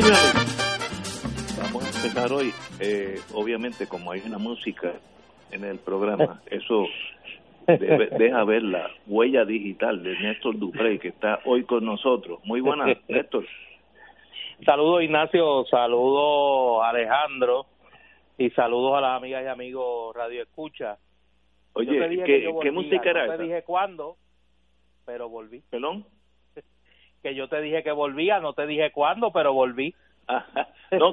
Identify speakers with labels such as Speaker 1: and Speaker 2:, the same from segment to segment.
Speaker 1: Vamos a empezar hoy. Eh, obviamente, como hay una música en el programa, eso deja ver la huella digital de Néstor Duprey, que está hoy con nosotros. Muy buenas, Néstor.
Speaker 2: Saludos, Ignacio. Saludos, Alejandro. Y saludos a las amigas y amigos Radio Escucha.
Speaker 1: Oye, ¿qué, música era
Speaker 2: no te dije cuándo, pero volví.
Speaker 1: ¿Perdón?
Speaker 2: Que yo te dije que volvía, no te dije cuándo, pero volví.
Speaker 1: no,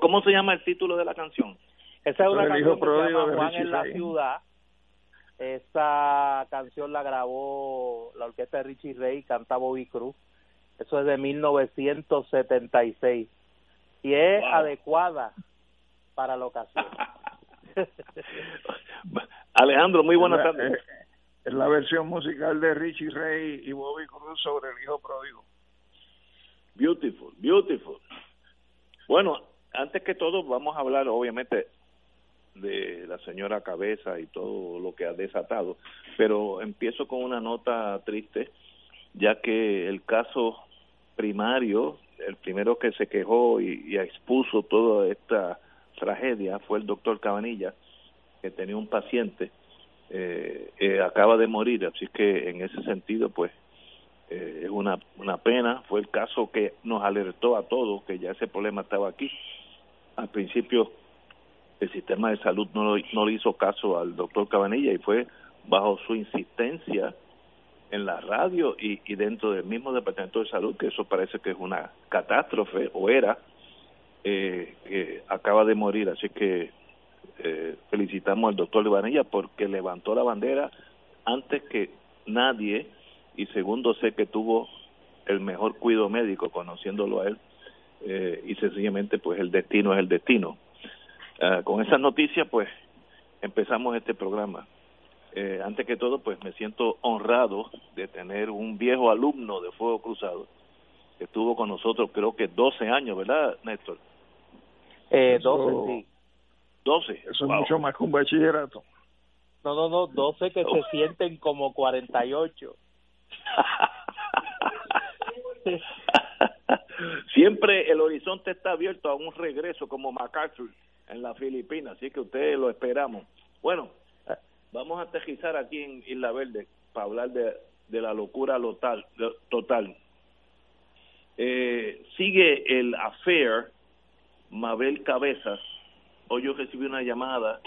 Speaker 1: ¿cómo, se llama el título de la canción?
Speaker 2: Esa es una canción que se llama Juan en la ciudad. Esa canción la grabó la orquesta de Richie Ray, canta Bobby Cruz. Eso es de 1976 y es adecuada para la ocasión.
Speaker 1: Alejandro, muy buenas tardes.
Speaker 3: Eh, es la versión musical de Richie Ray y Bobby Cruz sobre el hijo pródigo.
Speaker 1: Beautiful, beautiful. Bueno, antes que todo vamos a hablar obviamente de la señora Cabeza y todo lo que ha desatado, pero empiezo con una nota triste, ya que el caso primario, el primero que se quejó y, expuso toda esta tragedia fue el doctor Cabanilla, que tenía un paciente, eh, eh, acaba de morir, así que en ese sentido, pues eh, es una, una pena, fue el caso que nos alertó a todos que ya ese problema estaba aquí. Al principio el sistema de salud no, no le hizo caso al doctor Cabanilla y fue bajo su insistencia en la radio y, y dentro del mismo departamento de salud, que eso parece que es una catástrofe, o era, eh, acaba de morir. Así que eh, felicitamos al doctor Cabanilla porque levantó la bandera antes que nadie y segundo sé que tuvo el mejor cuidado médico conociéndolo a él eh, y sencillamente pues el destino es el destino. Ah, con esas noticias pues empezamos este programa. Eh, antes que todo pues me siento honrado de tener un viejo alumno de Fuego Cruzado que estuvo con nosotros creo que 12 años, ¿verdad Néstor?
Speaker 2: Eh, 12, sí.
Speaker 1: 12.
Speaker 3: Eso es mucho más que un bachillerato.
Speaker 2: No, no, no, 12 que se sienten como 48.
Speaker 1: Siempre el horizonte está abierto a un regreso como MacArthur en la Filipinas, así que ustedes lo esperamos. Bueno, vamos a aterrizar aquí en Isla Verde para hablar de, de la locura total. total. Eh, sigue el affair Mabel Cabezas. Hoy yo recibí una llamada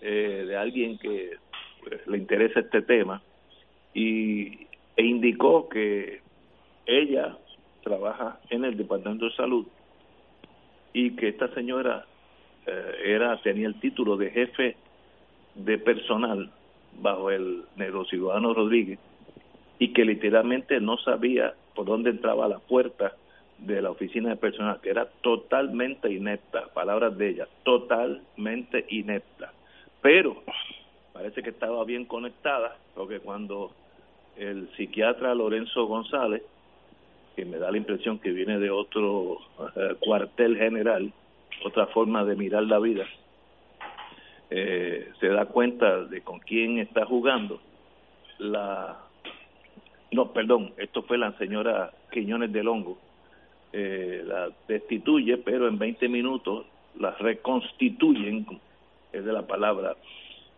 Speaker 1: eh, de alguien que pues, le interesa este tema y e indicó que ella trabaja en el Departamento de Salud y que esta señora eh, era tenía el título de jefe de personal bajo el ciudadano Rodríguez y que literalmente no sabía por dónde entraba la puerta de la oficina de personal, que era totalmente inepta, palabras de ella, totalmente inepta. Pero parece que estaba bien conectada, porque cuando el psiquiatra Lorenzo González, que me da la impresión que viene de otro eh, cuartel general, otra forma de mirar la vida, eh, se da cuenta de con quién está jugando. La no, perdón, esto fue la señora Quiñones del Hongo, eh, la destituye, pero en 20 minutos la reconstituyen, es de la palabra,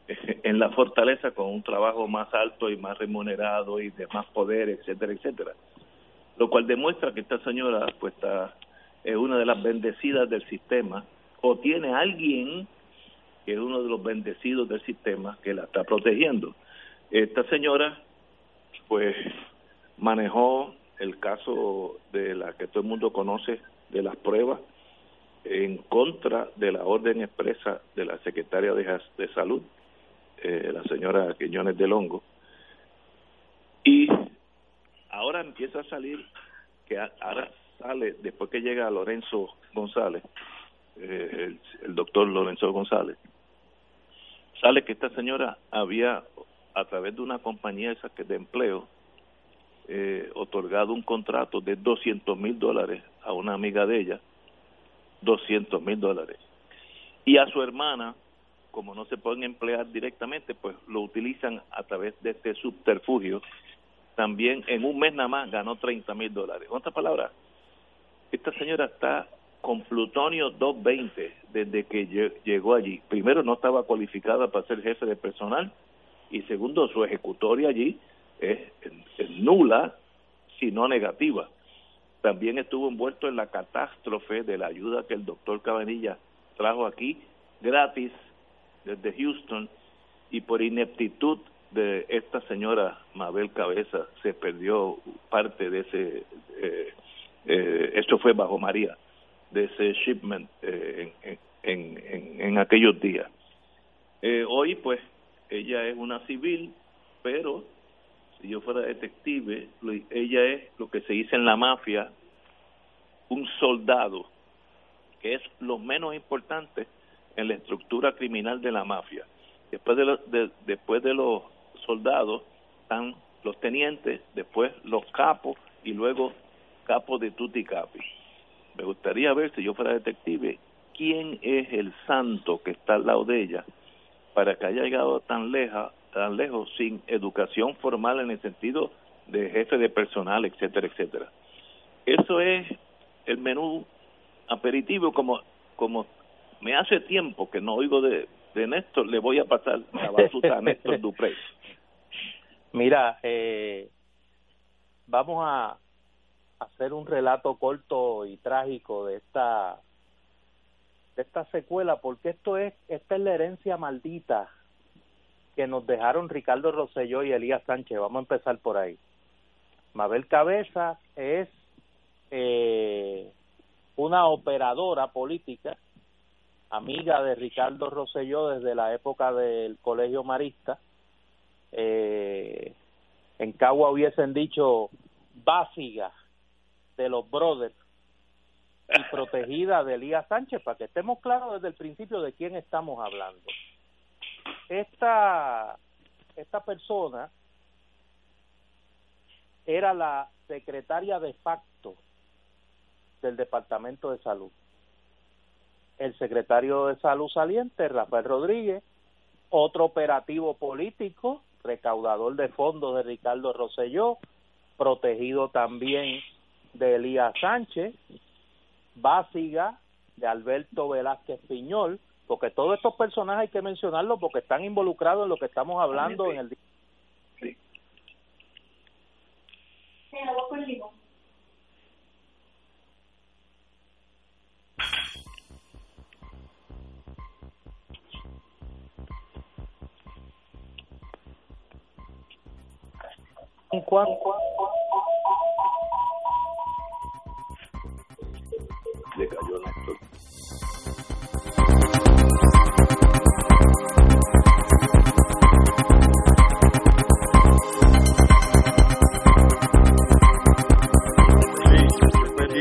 Speaker 1: en la fortaleza con un trabajo más alto y más remunerado y de más poder, etcétera, etcétera. Lo cual demuestra que esta señora pues está, es una de las bendecidas del sistema o tiene alguien que es uno de los bendecidos del sistema que la está protegiendo. Esta señora pues manejó el caso de la que todo el mundo conoce de las pruebas en contra de la orden expresa de la secretaria de, de Salud eh, la señora Quiñones del Hongo. Y ahora empieza a salir, que ahora sale, después que llega Lorenzo González, eh, el, doctor Lorenzo González, sale que esta señora había, a través de una compañía esa que de empleo, eh, otorgado un contrato de 200 mil dólares a una amiga de ella, 200 mil dólares. Y a su hermana, como no se pueden emplear directamente, pues lo utilizan a través de este subterfugio. También en un mes nada más ganó 30 mil dólares. En otras palabras, esta señora está con plutonio 220 desde que llegó allí. Primero, no estaba cualificada para ser jefe de personal y segundo, su ejecutoria allí es, es nula, si no negativa. También estuvo envuelto en la catástrofe de la ayuda que el doctor Cabanilla trajo aquí gratis desde Houston y por ineptitud de esta señora Mabel Cabeza se perdió parte de ese, eh, eh, esto fue bajo María, de ese shipment eh, en, en, en, aquellos días. Eh, hoy pues ella es una civil, pero si yo fuera detective, ella es lo que se dice en la mafia, un soldado, que es lo menos importante en la estructura criminal de la mafia. Después de, después de los soldados están los tenientes, después los capos y luego capos de tutti capi. Me gustaría ver, si yo fuera detective, quién es el santo que está al lado de ella para que haya llegado tan, leja, tan lejos sin educación formal en el sentido de jefe de personal, etcétera, etcétera. Eso es el menú aperitivo como como me hace tiempo que no oigo de, de Néstor, le voy a pasar la batuta a Néstor Dupré.
Speaker 2: Mira, eh, vamos a hacer un relato corto y trágico de esta de esta secuela porque esto es esta es la herencia maldita que nos dejaron Ricardo Rosselló y Elías Sánchez vamos a empezar por ahí Mabel Cabeza es eh, una operadora política amiga de Ricardo Rosselló desde la época del Colegio Marista. Eh, en Cagua hubiesen dicho básica de los brothers y protegida de Elías Sánchez, para que estemos claros desde el principio de quién estamos hablando. Esta, esta persona era la secretaria de facto del Departamento de Salud el secretario de Salud saliente, Rafael Rodríguez, otro operativo político, recaudador de fondos de Ricardo Rosselló, protegido también de Elías Sánchez, Básiga, de Alberto Velázquez Piñol, porque todos estos personajes hay que mencionarlos porque están involucrados en lo que estamos hablando en el día. Sí.
Speaker 1: Le cayó Néstor.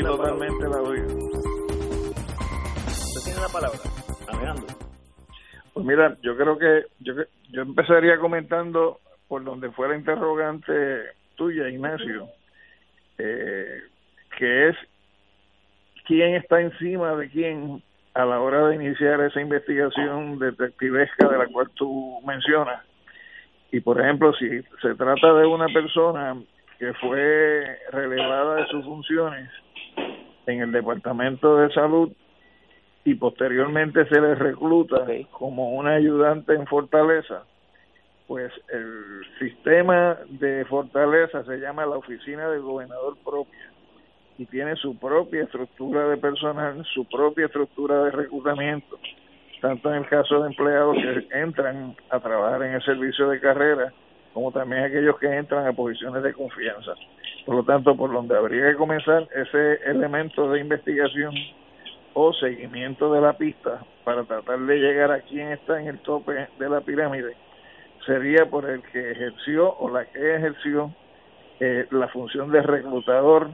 Speaker 3: Totalmente la oída.
Speaker 1: ¿Usted tiene la palabra? Alejandro.
Speaker 3: Pues mira, yo creo que yo, yo empezaría comentando por donde fue la interrogante tuya, Ignacio, eh, que es quién está encima de quién a la hora de iniciar esa investigación detectivesca de la cual tú mencionas. Y por ejemplo, si se trata de una persona que fue relevada de sus funciones en el Departamento de Salud y posteriormente se le recluta como un ayudante en Fortaleza, pues el sistema de Fortaleza se llama la oficina del gobernador propia y tiene su propia estructura de personal, su propia estructura de reclutamiento, tanto en el caso de empleados que entran a trabajar en el servicio de carrera, como también aquellos que entran a posiciones de confianza. Por lo tanto, por donde habría que comenzar ese elemento de investigación o seguimiento de la pista para tratar de llegar a quien está en el tope de la pirámide sería por el que ejerció o la que ejerció eh, la función de reclutador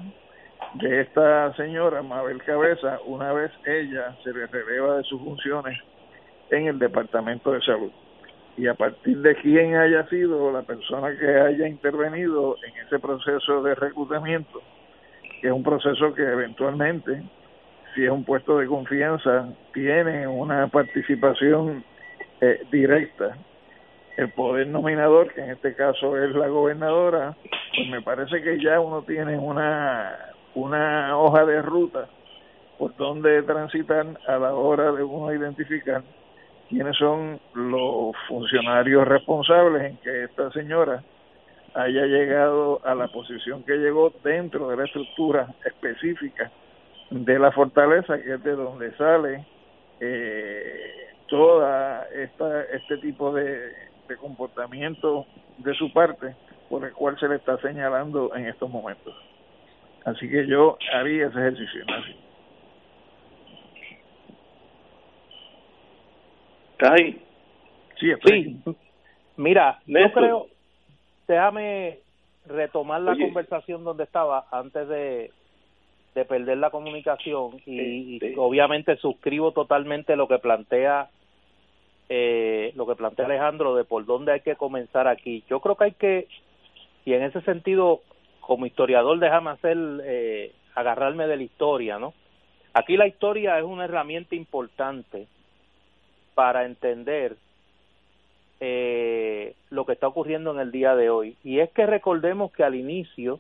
Speaker 3: de esta señora Mabel Cabeza una vez ella se le releva de sus funciones en el Departamento de Salud. Y a partir de quién haya sido la persona que haya intervenido en ese proceso de reclutamiento, que es un proceso que eventualmente si es un puesto de confianza, tiene una participación eh, directa. El poder nominador, que en este caso es la gobernadora, pues me parece que ya uno tiene una, una hoja de ruta por donde transitar a la hora de uno identificar quiénes son los funcionarios responsables en que esta señora haya llegado a la posición que llegó dentro de la estructura específica de la fortaleza, que es de donde sale eh, toda esta este tipo de, de comportamiento de su parte por el cual se le está señalando en estos momentos. Así que yo haría ese ejercicio.
Speaker 2: ¿Estás ahí? Sí, estoy Mira, yo creo, déjame retomar la conversación donde estaba antes de, de perder la comunicación y, obviamente suscribo totalmente lo que plantea eh, lo que plantea Alejandro de por dónde hay que comenzar aquí. Yo creo que hay que y en ese sentido como historiador déjame hacer eh, agarrarme de la historia, ¿no? Aquí la historia es una herramienta importante para entender eh, lo que está ocurriendo en el día de hoy. Y es que recordemos que al inicio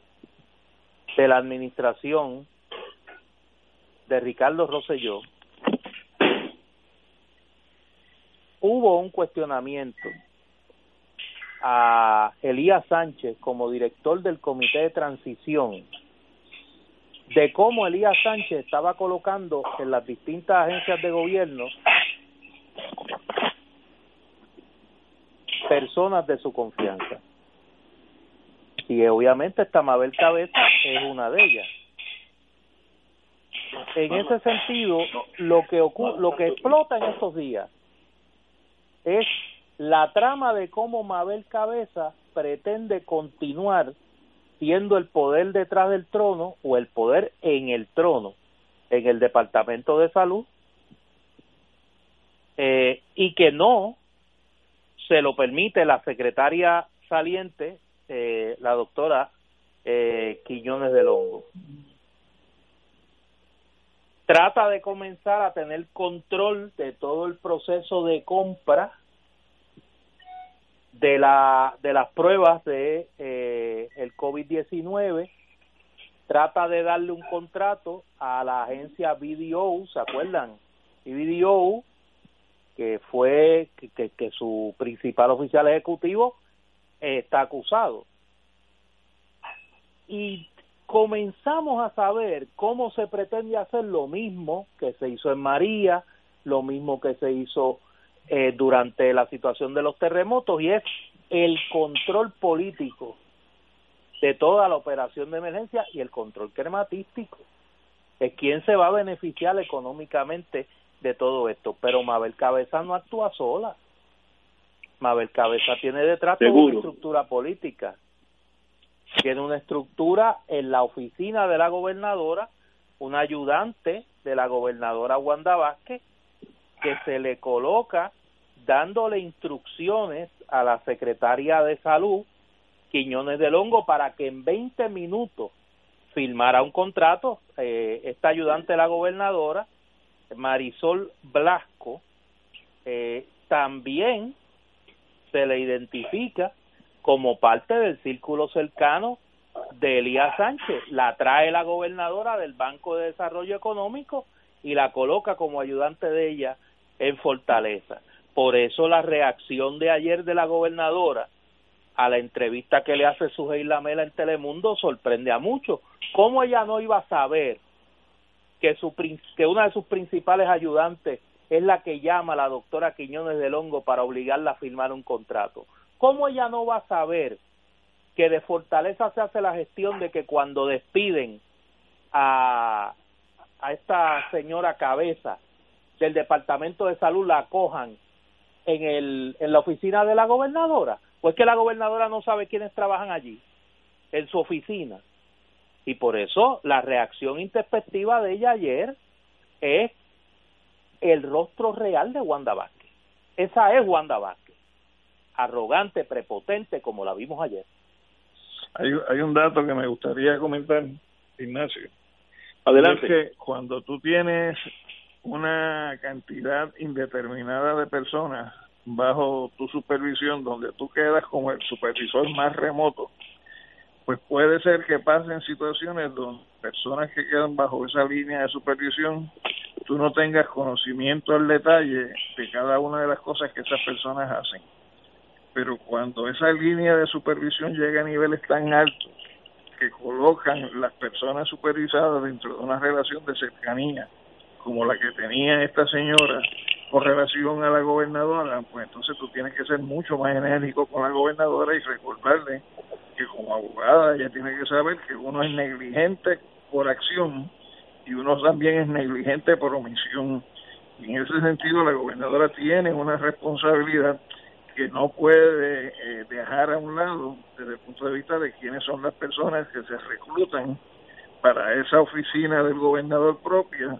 Speaker 2: de la administración de Ricardo Rosselló, hubo un cuestionamiento a Elías Sánchez como director del comité de transición de cómo Elías Sánchez estaba colocando en las distintas agencias de gobierno personas de su confianza. Y obviamente esta Mabel Cabeza es una de ellas en ese sentido, lo que lo que explota en estos días es la trama de cómo Mabel Cabeza pretende continuar siendo el poder detrás del trono o el poder en el trono en el Departamento de Salud eh, y que no se lo permite la secretaria saliente, eh, la doctora eh, Quiñones del Hongo trata de comenzar a tener control de todo el proceso de compra de la de las pruebas de eh, el COVID-19 trata de darle un contrato a la agencia BDO, ¿se acuerdan? Y BDO que fue que, que, su principal oficial ejecutivo está acusado. Y comenzamos a saber cómo se pretende hacer lo mismo que se hizo en María, lo mismo que se hizo eh, durante la situación de los terremotos y es el control político de toda la operación de emergencia y el control crematístico. Es quien se va a beneficiar económicamente de todo esto. Pero Mabel Cabeza no actúa sola. Mabel Cabeza tiene detrás toda una estructura política tiene una estructura en la oficina de la gobernadora, un ayudante de la gobernadora Wanda Vázquez, que se le coloca dándole instrucciones a la secretaria de salud, Quiñones del Hongo, para que en 20 minutos firmara un contrato. Eh, esta ayudante de la gobernadora, Marisol Blasco, eh, también se le identifica como parte del círculo cercano de Elías Sánchez. La trae la gobernadora del Banco de Desarrollo Económico y la coloca como ayudante de ella en Fortaleza. Por eso la reacción de ayer de la gobernadora a la entrevista que le hace Sujei Lamela en Telemundo sorprende a muchos. ¿Cómo ella no iba a saber que, su, que una de sus principales ayudantes es la que llama a la doctora Quiñones del Hongo para obligarla a firmar un contrato? ¿Cómo ella no va a saber que de Fortaleza se hace la gestión de que cuando despiden a, a esta señora cabeza del Departamento de Salud la acojan en, el, en la oficina de la gobernadora? Pues que la gobernadora no sabe quiénes trabajan allí, en su oficina. Y por eso la reacción introspectiva de ella ayer es el rostro real de Wanda Vázquez. Esa es Wanda Vázquez, arrogante, prepotente, como la vimos ayer.
Speaker 3: Hay, hay un dato que me gustaría comentar, Ignacio.
Speaker 1: Adelante.
Speaker 3: Es que cuando tú tienes una cantidad indeterminada de personas bajo tu supervisión, donde tú quedas como el supervisor más remoto, pues puede ser que pasen situaciones donde personas que quedan bajo esa línea de supervisión, tú no tengas conocimiento al detalle de cada una de las cosas que esas personas hacen. Pero cuando esa línea de supervisión llega a niveles tan altos que colocan las personas supervisadas dentro de una relación de cercanía, como la que tenía esta señora con relación a la gobernadora, pues entonces tú tienes que ser mucho más enérgico con la gobernadora y recordarle que como abogada ella tiene que saber que uno es negligente por acción y uno también es negligente por omisión. Y en ese sentido la gobernadora tiene una responsabilidad que no puede eh, dejar a un lado desde el punto de vista de quiénes son las personas que se reclutan para esa oficina del gobernador propia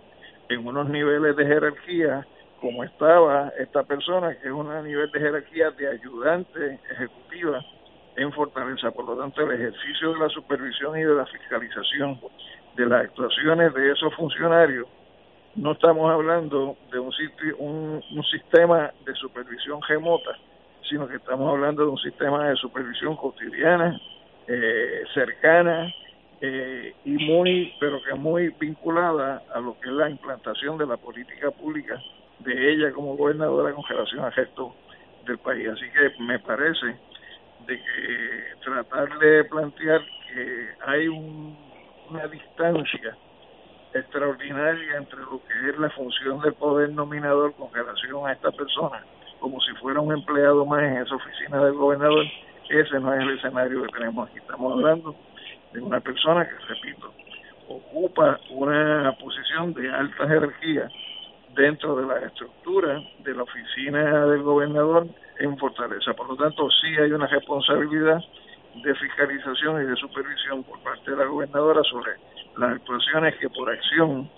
Speaker 3: en unos niveles de jerarquía como estaba esta persona, que es un nivel de jerarquía de ayudante ejecutiva en Fortaleza. Por lo tanto, el ejercicio de la supervisión y de la fiscalización de las actuaciones de esos funcionarios, no estamos hablando de un, sitio, un, sistema de supervisión remota, sino que estamos hablando de un sistema de supervisión cotidiana, eh, cercana eh, y muy, pero que muy vinculada a lo que es la implantación de la política pública de ella como gobernadora con relación al resto del país. Así que me parece de que tratar de plantear que hay una distancia extraordinaria entre lo que es la función del poder nominador con relación a esta persona, como si fuera un empleado más en esa oficina del gobernador, ese no es el escenario que tenemos aquí. Estamos hablando de una persona que, repito, ocupa una posición de alta jerarquía dentro de la estructura de la oficina del gobernador en Fortaleza. Por lo tanto, sí hay una responsabilidad de fiscalización y de supervisión por parte de la gobernadora sobre las actuaciones que por acción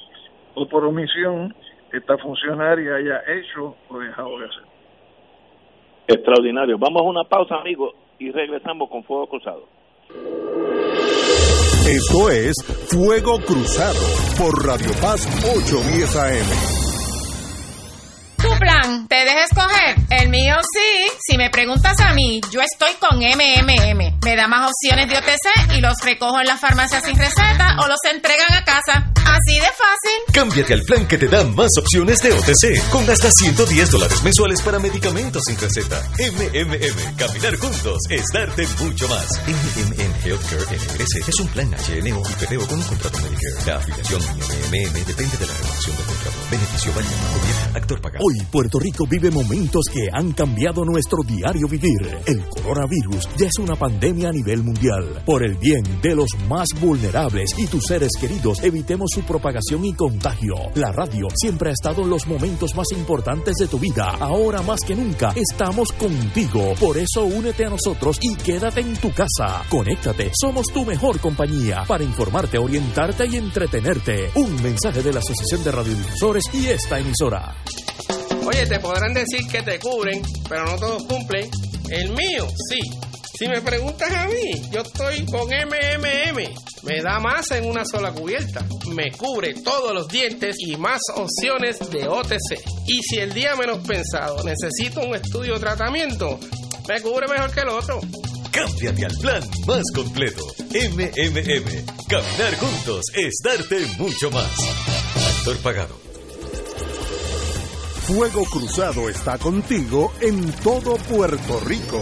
Speaker 3: o por omisión esta funcionaria haya hecho o dejado de hacer.
Speaker 1: Extraordinario. Vamos a una pausa, amigos, y regresamos con Fuego Cruzado.
Speaker 4: Esto es Fuego Cruzado por Radio Paz 810 AM
Speaker 5: plan? ¿Te dejes escoger? El mío sí. Si me preguntas a mí, yo estoy con MMM. Me da más opciones de OTC y los recojo en la farmacia sin receta o los entregan a casa. Así de fácil.
Speaker 6: Cámbiate al plan que te da más opciones de OTC, con hasta 110 dólares mensuales para medicamentos sin receta. MMM, caminar juntos es darte mucho más. MMM Healthcare NRS es un plan HMO y PPO con un contrato Medicare. La afiliación MMM depende de la renovación del contrato. Beneficio válido. Gobierno, actor pagado.
Speaker 7: Hoy Puerto Rico vive momentos que han cambiado nuestro diario vivir. El coronavirus ya es una pandemia a nivel mundial. Por el bien de los más vulnerables y tus seres queridos, evitemos su propagación y contagio. La radio siempre ha estado en los momentos más importantes de tu vida. Ahora más que nunca estamos contigo. Por eso únete a nosotros y quédate en tu casa. Conéctate, somos tu mejor compañía para informarte, orientarte y entretenerte. Un mensaje de la Asociación de Radiodifusores y esta emisora.
Speaker 8: Oye, te podrán decir que te cubren, pero no todos cumplen. El mío, sí. Si me preguntas a mí, yo estoy con MMM. Me da más en una sola cubierta. Me cubre todos los dientes y más opciones de OTC. Y si el día menos pensado necesito un estudio o tratamiento, me cubre mejor que el otro.
Speaker 6: Cámbiate al plan más completo. MMM. Caminar juntos es darte mucho más. Actor pagado.
Speaker 4: Fuego Cruzado está contigo en todo Puerto Rico.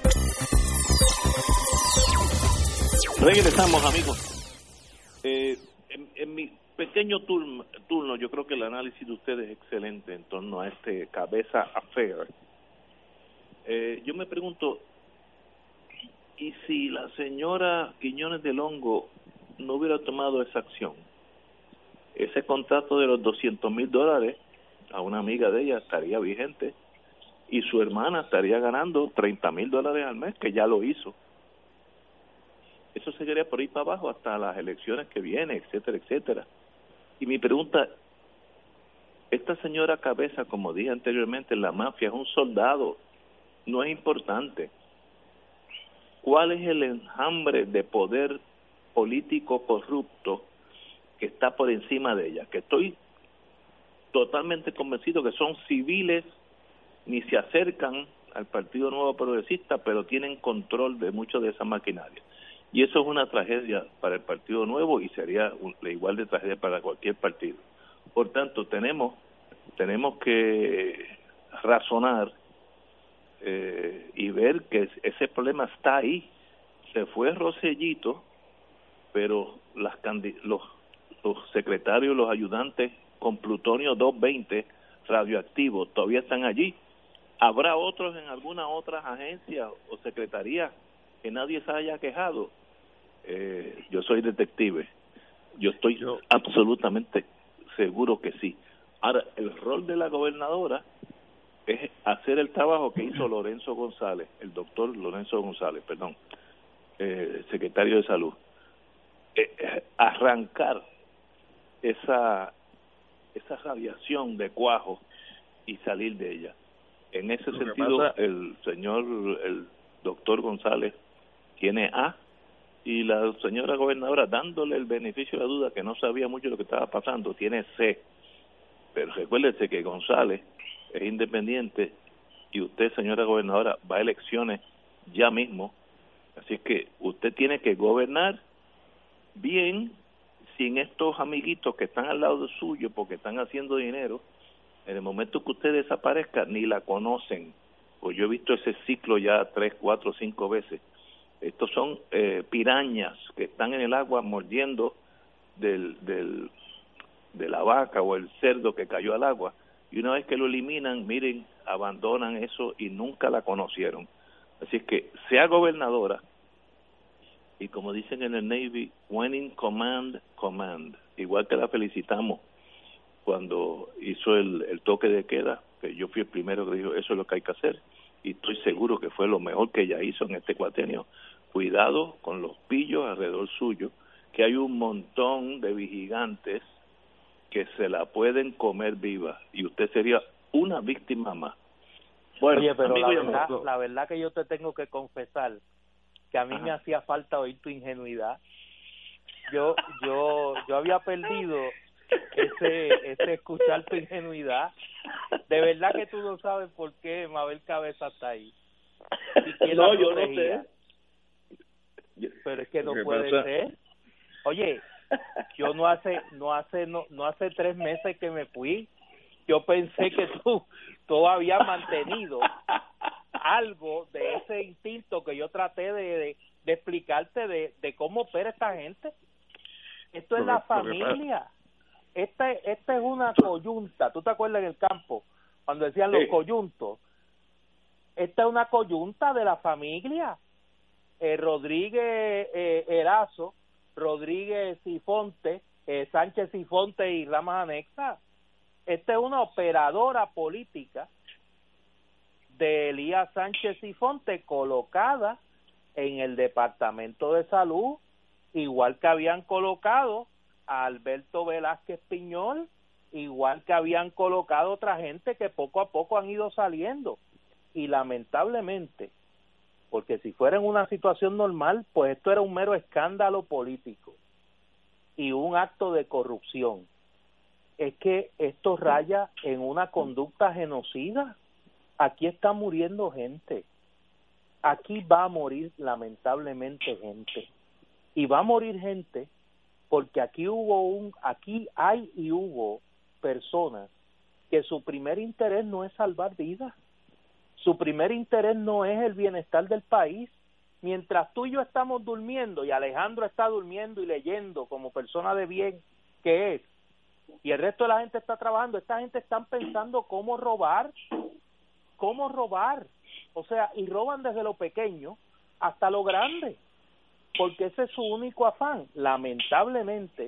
Speaker 1: Regresamos, amigos. Eh, en, mi pequeño turno, turno, yo creo que el análisis de ustedes es excelente en torno a este cabeza affair. Eh, yo me pregunto, ¿y si la señora Quiñones del Hongo no hubiera tomado esa acción? Ese contrato de los 200 mil dólares a una amiga de ella estaría vigente y su hermana estaría ganando 30 mil dólares al mes, que ya lo hizo eso seguiría por ahí para abajo hasta las elecciones que vienen, etcétera, etcétera. Y mi pregunta, esta señora cabeza, como dije anteriormente, la mafia es un soldado, no es importante. ¿Cuál es el enjambre de poder político corrupto que está por encima de ella? Que estoy totalmente convencido que son civiles, ni se acercan al Partido Nuevo Progresista, pero tienen control de mucho de esa maquinaria. Y eso es una tragedia para el Partido Nuevo y sería la igual de tragedia para cualquier partido. Por tanto, tenemos, tenemos que razonar eh, y ver que ese problema está ahí. Se fue Rosellito, pero las los, los secretarios, los ayudantes con plutonio 220 radioactivo todavía están allí. ¿Habrá otros en alguna otra agencia o secretaría que nadie se haya quejado? Eh, yo soy detective. Yo estoy absolutamente seguro que sí. Ahora, el rol de la gobernadora es hacer el trabajo que hizo Lorenzo González, el doctor Lorenzo González, perdón, eh, secretario de salud. Eh, arrancar esa esa radiación de cuajo y salir de ella. En ese sentido, el señor, el doctor González tiene A y la señora gobernadora dándole el beneficio de la duda que no sabía mucho lo que estaba pasando, tiene C. Pero recuérdese que González es independiente y usted, señora gobernadora, va a elecciones ya mismo. Así que usted tiene que gobernar bien sin estos amiguitos que están al lado suyo porque están haciendo dinero. En el momento que usted desaparezca, ni la conocen. Pues yo he visto ese ciclo ya tres, cuatro, cinco veces estos son eh, pirañas que están en el agua mordiendo del, del, de la vaca o el cerdo que cayó al agua. Y una vez que lo eliminan, miren, abandonan eso y nunca la conocieron. Así es que sea gobernadora y como dicen en el Navy, winning command, command. Igual que la felicitamos cuando hizo el, el toque de queda, que yo fui el primero que dijo, eso es lo que hay que hacer. Y estoy seguro que fue lo mejor que ella hizo en este cuatenio cuidado con los pillos alrededor suyo, que hay un montón de vigilantes que se la pueden comer viva y usted sería una víctima más.
Speaker 2: Bueno, Oye, pero la verdad, la verdad que yo te tengo que confesar que a mí me hacía falta oír tu ingenuidad. Yo yo yo había perdido ese ese escuchar tu ingenuidad. De verdad que tú no sabes por qué Mabel Cabeza está ahí.
Speaker 1: no, yo no sé
Speaker 2: pero es que no puede ser. Oye, yo no hace no hace no, no hace tres meses que me fui yo pensé que tú, habías mantenido algo de ese instinto que yo traté de, de, explicarte de, de cómo opera esta gente. Esto es la familia. Esta, esta es una coyunta. ¿Tú te acuerdas en el campo cuando decían los coyuntos? Esta es una coyunta de la familia. Eh, Rodríguez eh, Erazo, Rodríguez Sifonte, eh, Sánchez Sifonte y Ramas Anexa. Esta es una operadora política de Elías Sánchez Sifonte colocada en el Departamento de Salud, igual que habían colocado a Alberto Velázquez Piñol, igual que habían colocado otra gente que poco a poco han ido saliendo. Y lamentablemente, porque si fuera en una situación normal, pues esto era un mero escándalo político y un acto de corrupción. Es que esto raya en una conducta genocida. Aquí está muriendo gente. Aquí va a morir lamentablemente gente. Y va a morir gente porque aquí hubo un aquí hay y hubo personas que su primer interés no es salvar vidas su primer interés no es el bienestar del país. Mientras tú y yo estamos durmiendo y Alejandro está durmiendo y leyendo como persona de bien que es, y el resto de la gente está trabajando, esta gente está pensando cómo robar, cómo robar. O sea, y roban desde lo pequeño hasta lo grande, porque ese es su único afán. Lamentablemente,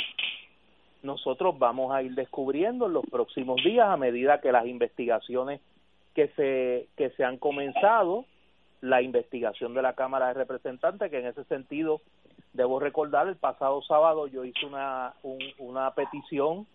Speaker 2: nosotros vamos a ir descubriendo en los próximos días a medida que las investigaciones que se, que se han comenzado, la investigación de la Cámara de Representantes, que en ese sentido, debo recordar, el pasado sábado yo hice una, una petición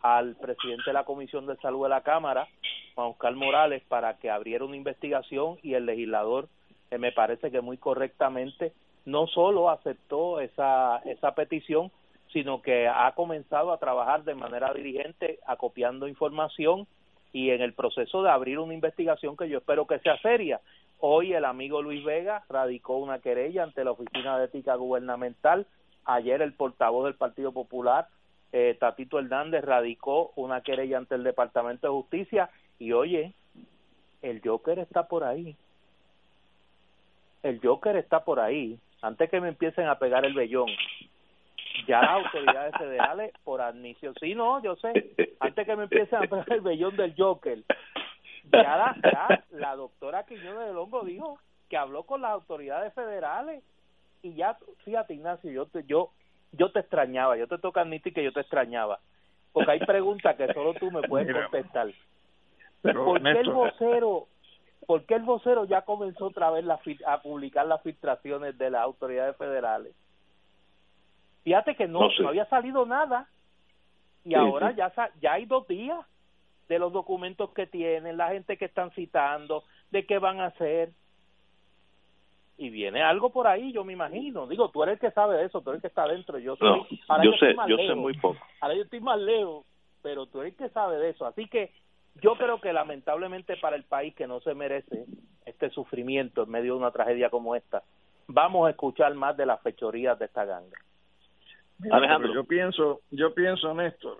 Speaker 2: al presidente de la Comisión de Salud de la Cámara, Juan Oscar Morales, para que abriera una investigación y el legislador, eh, me parece que muy correctamente, no solo aceptó esa, esa petición, sino que ha comenzado a trabajar de manera dirigente, acopiando información y en el proceso de abrir una investigación que yo espero que sea seria. Hoy el amigo Luis Vega radicó una querella ante la Oficina de Ética Gubernamental. Ayer el portavoz del Partido Popular, eh, Tatito Hernández, radicó una querella ante el Departamento de Justicia. Y oye, el Joker está por ahí. El Joker está por ahí. Antes que me empiecen a pegar el vellón, ya las autoridades federales por admisión, sí, no, yo sé, antes que me empiecen a poner el vellón del Joker, ya la, ya la doctora Quiñones del Hongo dijo que habló con las autoridades federales y ya, fíjate Ignacio, yo te, yo, yo te extrañaba, yo te toca admitir que yo te extrañaba, porque hay preguntas que solo tú me puedes contestar. Pero, ¿Por qué el vocero, por qué el vocero ya comenzó otra vez la, a publicar las filtraciones de las autoridades federales? Fíjate que no, no, había salido nada y ahora ya ya hay dos días de los documentos que tienen, la gente que están citando, de qué van a hacer. Y viene algo por ahí, yo me imagino. Digo, tú eres el que sabe de eso, tú eres el que está adentro. Yo, soy,
Speaker 1: yo, sé, yo sé muy poco.
Speaker 2: Ahora yo estoy más lejos, pero tú eres el que sabe de eso. Así que yo creo que lamentablemente para el país que no se merece este sufrimiento en medio de una tragedia como esta, vamos a escuchar más de las fechorías de esta ganga.
Speaker 3: Alejandro. Yo pienso, yo pienso, Néstor,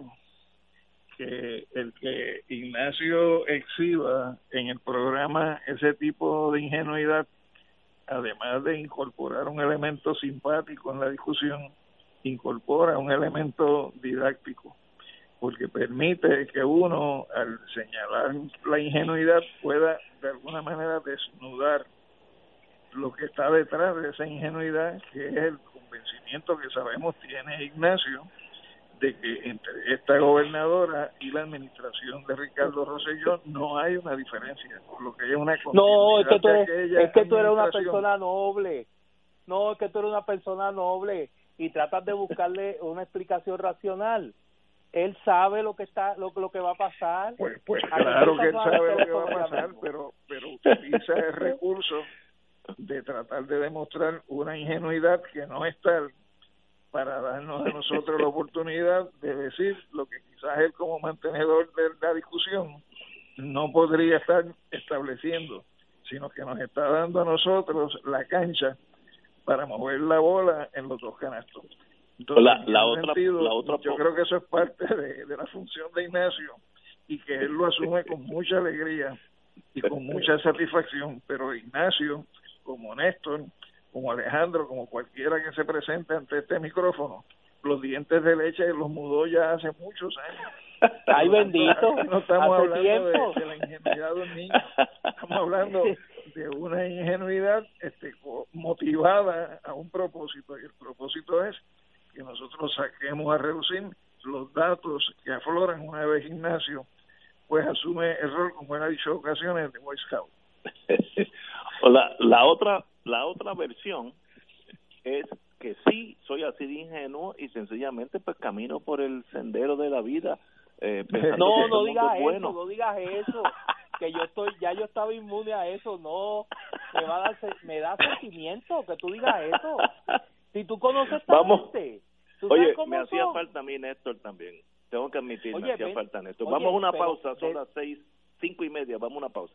Speaker 3: que el que Ignacio exhiba en el programa ese tipo de ingenuidad, además de incorporar un elemento simpático en la discusión, incorpora un elemento didáctico, porque permite que uno, al señalar la ingenuidad, pueda de alguna manera desnudar lo que está detrás de esa ingenuidad, que es el convencimiento que sabemos tiene Ignacio de que entre esta gobernadora y la administración de Ricardo Rosselló no hay una diferencia, lo que es una
Speaker 2: No, es que tú eres, es que tú eres una persona noble. No, es que tú eres una persona noble y tratas de buscarle una explicación racional. Él sabe lo que está lo, lo que va a pasar.
Speaker 3: Pues, pues claro que él sabe lo que va a pasar, pero pero utiliza el recurso de tratar de demostrar una ingenuidad que no es tal para darnos a nosotros la oportunidad de decir lo que quizás él como mantenedor de la discusión no podría estar estableciendo, sino que nos está dando a nosotros la cancha para mover la bola en los dos canastos.
Speaker 1: Entonces, la, otra, la otra,
Speaker 3: yo creo que eso es parte de, de la función de Ignacio y que él lo asume con mucha alegría y con mucha satisfacción, pero Ignacio, como Néstor, como Alejandro, como cualquiera que se presente ante este micrófono, los dientes de leche los mudó ya hace muchos años.
Speaker 2: Ay, bendito.
Speaker 3: No estamos
Speaker 2: Hace
Speaker 3: hablando de, de la ingenuidad de un niño, estamos hablando de una ingenuidad este, motivada a un propósito, y el propósito es que nosotros saquemos a reducir los datos que afloran una vez Ignacio, pues asume el rol, como él ha dicho ocasiones, de Boy Scout.
Speaker 1: La, la otra la otra versión es que sí soy así de ingenuo y sencillamente pues camino por el sendero de la vida eh,
Speaker 2: No, no digas
Speaker 1: es
Speaker 2: eso,
Speaker 1: bueno.
Speaker 2: no digas eso. Que yo estoy, ya yo estaba inmune a eso, no. Me va a dar, me da sentimiento que tú digas eso. Si tú conoces esta
Speaker 1: Vamos.
Speaker 2: gente, tú sabes
Speaker 1: Oye, me hacía falta a mí Néstor también. Tengo que admitir,
Speaker 2: Oye,
Speaker 1: me hacía
Speaker 2: ven-
Speaker 1: falta Néstor.
Speaker 2: oye,
Speaker 1: Vamos a una pausa, son
Speaker 2: de-
Speaker 1: las seis, cinco y media, vamos a una pausa.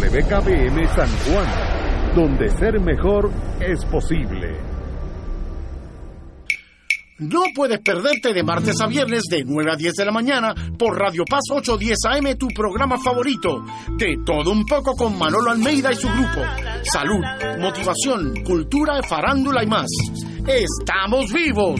Speaker 4: WKBM San Juan, donde ser mejor es posible.
Speaker 9: No puedes perderte de martes a viernes de 9 a 10 de la mañana por Radio Paz 810 AM, tu programa favorito. De todo un poco con Manolo Almeida y su grupo. Salud, motivación, cultura, farándula y más. ¡Estamos vivos!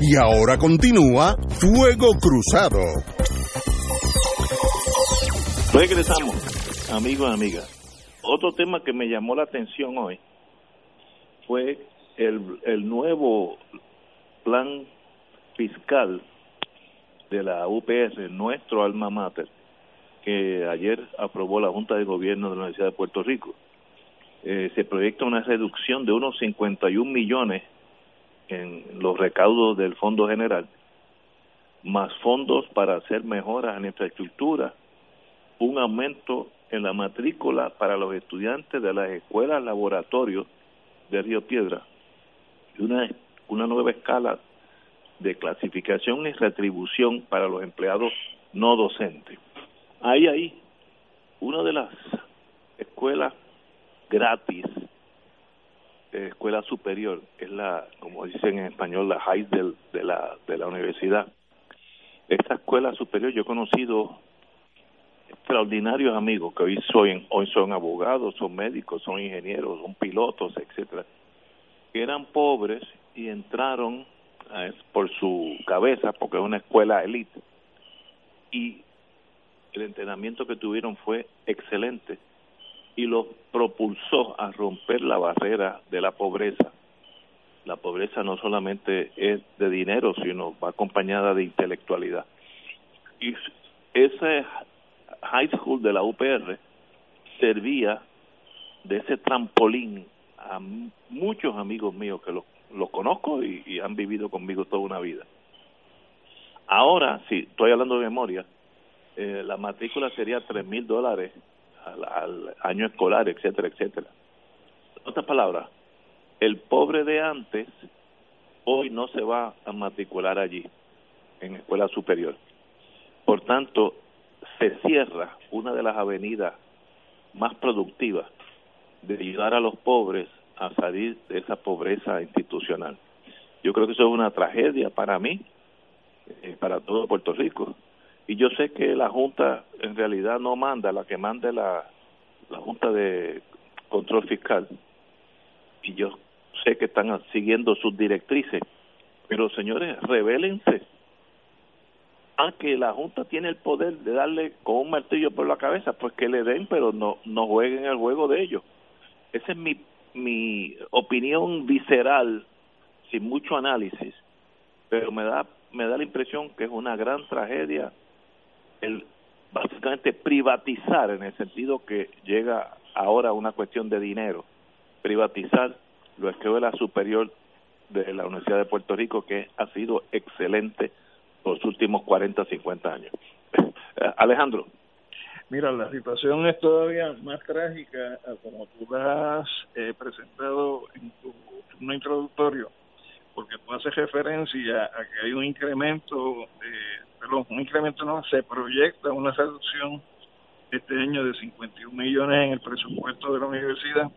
Speaker 4: Y ahora continúa Fuego Cruzado.
Speaker 1: Regresamos, amigos y amigas. Otro tema que me llamó la atención hoy fue el, el nuevo plan fiscal de la UPS, nuestro alma mater, que ayer aprobó la Junta de Gobierno de la Universidad de Puerto Rico. Eh, se proyecta una reducción de unos 51 millones en los recaudos del Fondo General, más fondos para hacer mejoras en infraestructura, un aumento en la matrícula para los estudiantes de las escuelas laboratorios de Río Piedra y una, una nueva escala de clasificación y retribución para los empleados no docentes. Ahí, ahí, una de las escuelas gratis, eh, escuela superior, es la, como dicen en español, la high del, de, la, de la universidad. Esta escuela superior yo he conocido extraordinarios amigos que hoy son, hoy son abogados, son médicos, son ingenieros, son pilotos, etcétera, que eran pobres y entraron a, por su cabeza, porque es una escuela elite, y el entrenamiento que tuvieron fue excelente y los propulsó a romper la barrera de la pobreza. La pobreza no solamente es de dinero, sino va acompañada de intelectualidad. Y ese high school de la UPR servía de ese trampolín a muchos amigos míos que los, conozco y, han vivido conmigo toda una vida. Ahora, si estoy hablando de memoria, eh, la matrícula sería tres mil dólares al, año escolar, etcétera, etcétera. En otras palabras, el pobre de antes hoy no se va a matricular allí, en escuela superior. Por tanto, se cierra una de las avenidas más productivas de ayudar a los pobres a salir de esa pobreza institucional. Yo creo que eso es una tragedia para mí, eh, para todo Puerto Rico. Y yo sé que la Junta en realidad no manda, la que manda la, la Junta de Control Fiscal. Y yo sé que están siguiendo sus directrices. Pero señores, revélense a que la Junta tiene el poder de darle con un martillo por la cabeza, pues que le den, pero no, no jueguen el juego de ellos. Esa es mi, mi opinión visceral, sin mucho análisis, pero me da, me da la impresión que es una gran tragedia el básicamente privatizar en el sentido que llega ahora una cuestión de dinero, privatizar lo escuela superior de la Universidad de Puerto Rico que ha sido excelente los últimos 40, 50 años. Alejandro.
Speaker 3: Mira, la situación es todavía más trágica como tú has eh, presentado en tu un introductorio, porque tú haces referencia a que hay un incremento, de, un incremento no, se proyecta una reducción este año de 51 millones en el presupuesto de la universidad,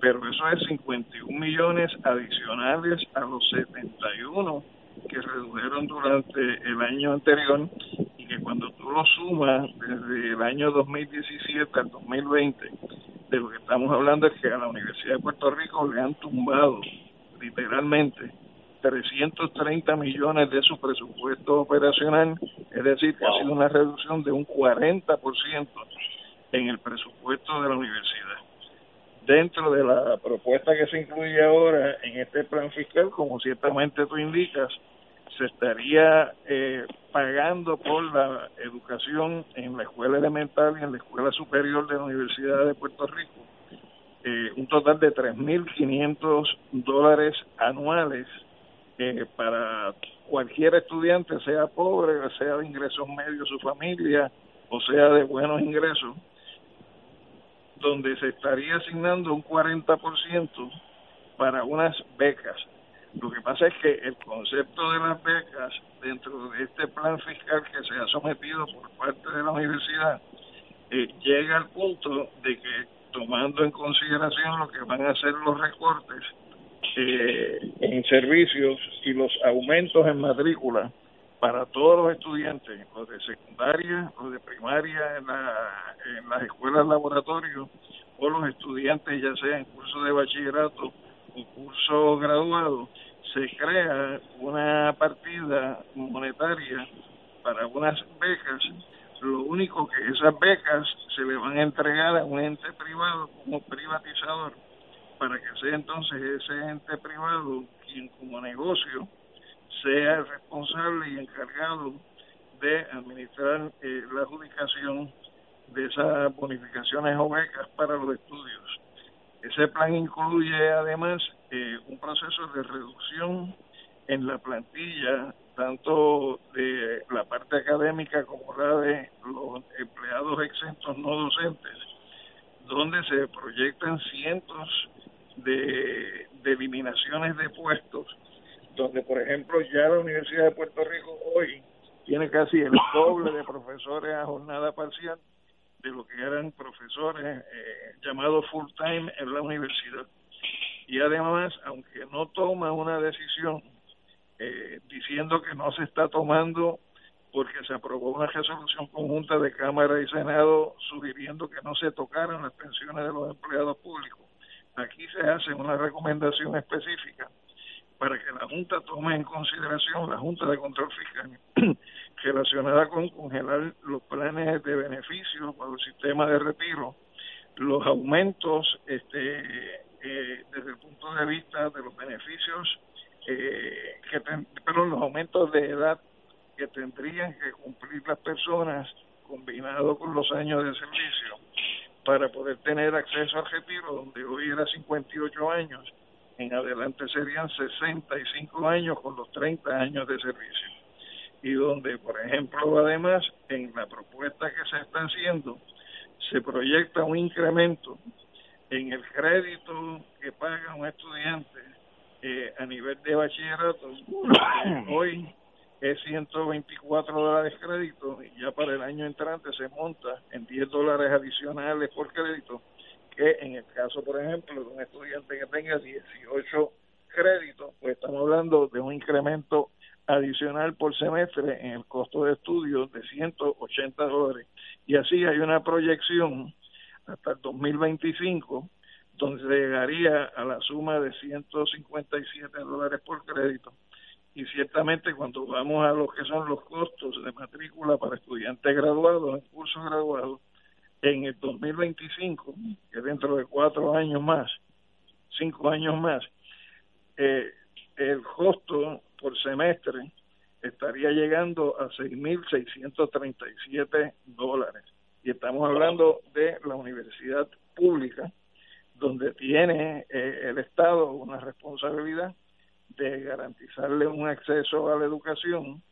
Speaker 3: pero eso es 51 millones adicionales a los 71 que redujeron durante el año anterior y que cuando tú lo sumas desde el año 2017 al 2020, de lo que estamos hablando es que a la Universidad de Puerto Rico le han tumbado literalmente 330 millones de su presupuesto operacional, es decir, que ha sido una reducción de un 40% en el presupuesto de la universidad. Dentro de la propuesta que se incluye ahora en este plan fiscal, como ciertamente tú indicas, se estaría eh, pagando por la educación en la escuela elemental y en la escuela superior de la Universidad de Puerto Rico eh, un total de 3.500 dólares anuales eh, para cualquier estudiante, sea pobre, sea de ingresos medios su familia o sea de buenos ingresos, donde se estaría asignando un 40% para unas becas. Lo que pasa es que el concepto de las becas dentro de este plan fiscal que se ha sometido por parte de la universidad eh, llega al punto de que tomando en consideración lo que van a ser los recortes eh, en servicios y los aumentos en matrícula para todos los estudiantes, los de secundaria, los de primaria en, en las escuelas laboratorio o los estudiantes ya sea en curso de bachillerato o curso graduado, se crea una partida monetaria para unas becas, lo único que esas becas se le van a entregar a un ente privado como privatizador, para que sea entonces ese ente privado quien como negocio sea el responsable y encargado de administrar eh, la adjudicación de esas bonificaciones o becas para los estudios. Ese plan incluye además eh, un proceso de reducción en la plantilla, tanto de la parte académica como la de los empleados exentos no docentes, donde se proyectan cientos de, eliminaciones de puestos, donde por ejemplo ya la Universidad de Puerto Rico hoy tiene casi el doble de profesores a jornada parcial de lo que eran profesores eh, llamados full time en la universidad. Y además, aunque no toma una decisión eh, diciendo que no se está tomando porque se aprobó una resolución conjunta de Cámara y Senado sugiriendo que no se tocaran las pensiones de los empleados públicos. Aquí se hace una recomendación específica para que la Junta tome en consideración, la Junta de Control Fiscal, relacionada con congelar los planes de beneficios para el sistema de retiro, los aumentos este, eh, desde el punto de vista de los beneficios, eh, que pero los aumentos de edad que tendrían que cumplir las personas combinado con los años de servicio para poder tener acceso al retiro, donde hoy era 58 años, en adelante serían 65 años con los 30 años de servicio. Y donde, por ejemplo, además, en la propuesta que se está haciendo, se proyecta un incremento en el crédito que paga un estudiante eh, a nivel de bachillerato. Hoy es 124 dólares crédito y ya para el año entrante se monta en 10 dólares adicionales por crédito, que en el caso, por ejemplo, de un estudiante que tenga 18 créditos, pues estamos hablando de un incremento adicional por semestre en el costo de estudio de 180 dólares. Y así hay una proyección hasta el 2025 donde llegaría a la suma de 157 dólares por crédito y ciertamente cuando vamos a lo que son los costos de matrícula para estudiantes graduados en cursos graduados, en el 2025, que dentro de cuatro años más, cinco años más, eh, el costo por semestre estaría llegando a 6.637 dólares. Y estamos hablando de la universidad pública, donde tiene eh, el Estado una responsabilidad de garantizarle un acceso a la educación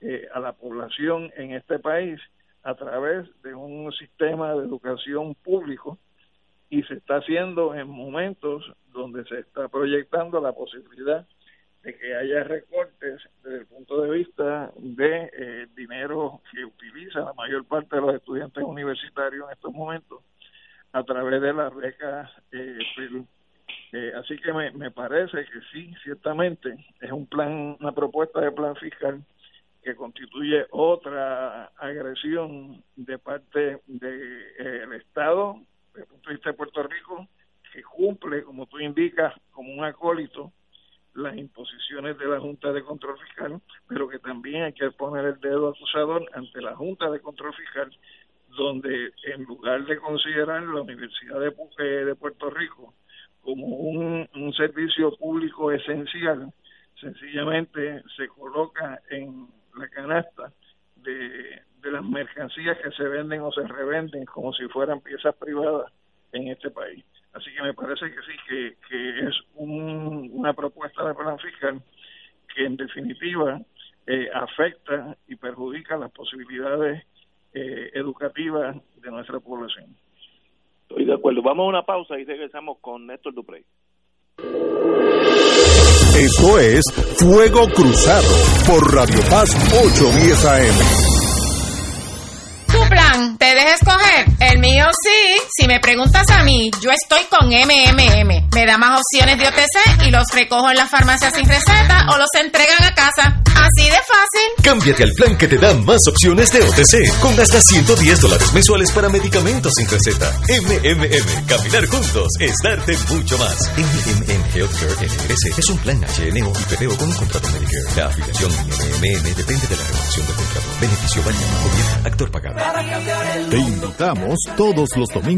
Speaker 3: eh, a la población en este país a través de un sistema de educación público y se está haciendo en momentos donde se está proyectando la posibilidad de que haya recortes desde el punto de vista de eh, dinero que utiliza la mayor parte de los estudiantes universitarios en estos momentos a través de las becas eh, eh, así que me, me parece que sí, ciertamente es un plan, una propuesta de plan fiscal que constituye otra agresión de parte del eh, Estado, desde el punto de vista de Puerto Rico, que cumple, como tú indicas, como un acólito las imposiciones de la Junta de Control Fiscal, pero que también hay que poner el dedo acusador ante la Junta de Control Fiscal, donde en lugar de considerar la Universidad de, eh, de Puerto Rico como un, servicio público esencial, sencillamente se coloca en la canasta de, de las mercancías que se venden o se revenden como si fueran piezas privadas en este país. Así que me parece que sí, que, que es un, una propuesta de plan fiscal que en definitiva eh, afecta y perjudica las posibilidades eh, educativas de nuestra población.
Speaker 1: Estoy de acuerdo. Vamos a una pausa y regresamos con Néstor Duprey.
Speaker 4: Esto es Fuego Cruzado por Radio Paz 810 AM
Speaker 5: Si me preguntas a mí, yo estoy con MMM. Me da más opciones de OTC y los recojo en la farmacia sin receta o los entregan a casa. Así de fácil.
Speaker 6: Cámbiate al plan que te da más opciones de OTC con hasta 110 dólares mensuales para medicamentos sin receta. MMM. Caminar juntos es darte mucho más. MMM Healthcare NRS es un plan HNO y PPO con un contrato Medicare. La afiliación MMM depende de la renovación del contrato. Beneficio válido. Gobierno. Actor pagado.
Speaker 4: Te invitamos todos los domingos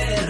Speaker 4: tierra.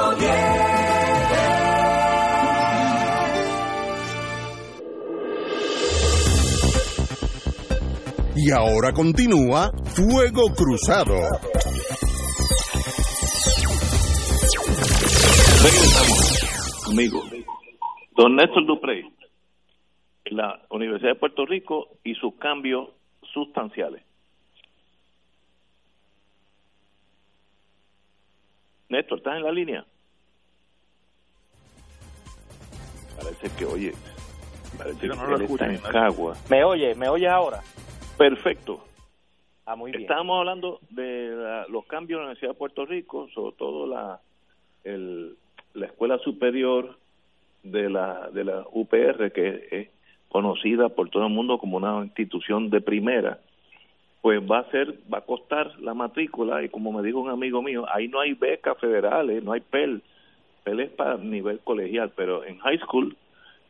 Speaker 4: Y ahora continúa Fuego Cruzado.
Speaker 1: Regresamos, amigo. Don Néstor Duprey, la Universidad de Puerto Rico y sus cambios sustanciales. Néstor, ¿estás en la línea? Parece que, oye, parece que
Speaker 2: no lo
Speaker 1: él
Speaker 2: escucho,
Speaker 1: está en. Cagua.
Speaker 2: ¿Me oye? ¿Me oyes ahora?
Speaker 1: Perfecto.
Speaker 2: Ah, muy bien.
Speaker 1: Estábamos hablando de la- los cambios en la Universidad de Puerto Rico, sobre todo la el, la escuela superior de la de la UPR que es conocida por todo el mundo como una institución de primera, pues va a ser va a costar la matrícula y como me dijo un amigo mío, ahí no hay becas federales, no hay PEL, PEL es para nivel colegial, pero en high school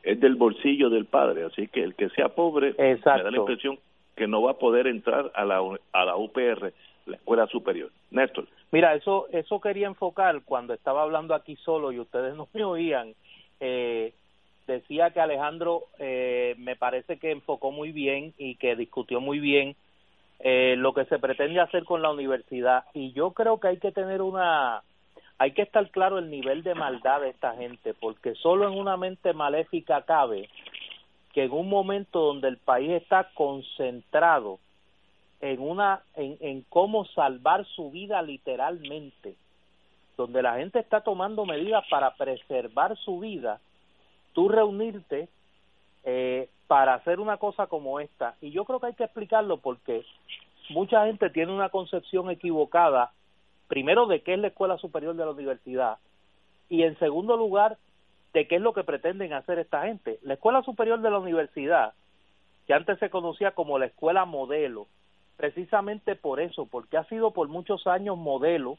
Speaker 1: es del bolsillo del padre, así que el que sea pobre me da la
Speaker 2: Exacto.
Speaker 1: impresión que no va a poder entrar a la a la UPR, la escuela superior. Néstor.
Speaker 2: Mira, eso eso quería enfocar cuando estaba hablando aquí solo y ustedes no me oían. Eh, decía que Alejandro eh, me parece que enfocó muy bien y que discutió muy bien eh, lo que se pretende hacer con la universidad y yo creo que hay que tener una hay que estar claro el nivel de maldad de esta gente porque solo en una mente maléfica cabe que en un momento donde el país está concentrado en una en, cómo salvar su vida literalmente donde la gente está tomando medidas para preservar su vida tú reunirte eh, para hacer una cosa como esta. Y yo creo que hay que explicarlo porque mucha gente tiene una concepción equivocada primero de qué es la escuela superior de la universidad y en segundo lugar de qué es lo que pretenden hacer esta gente la escuela superior de la universidad que antes se conocía como la escuela modelo precisamente por eso, porque ha sido por muchos años modelo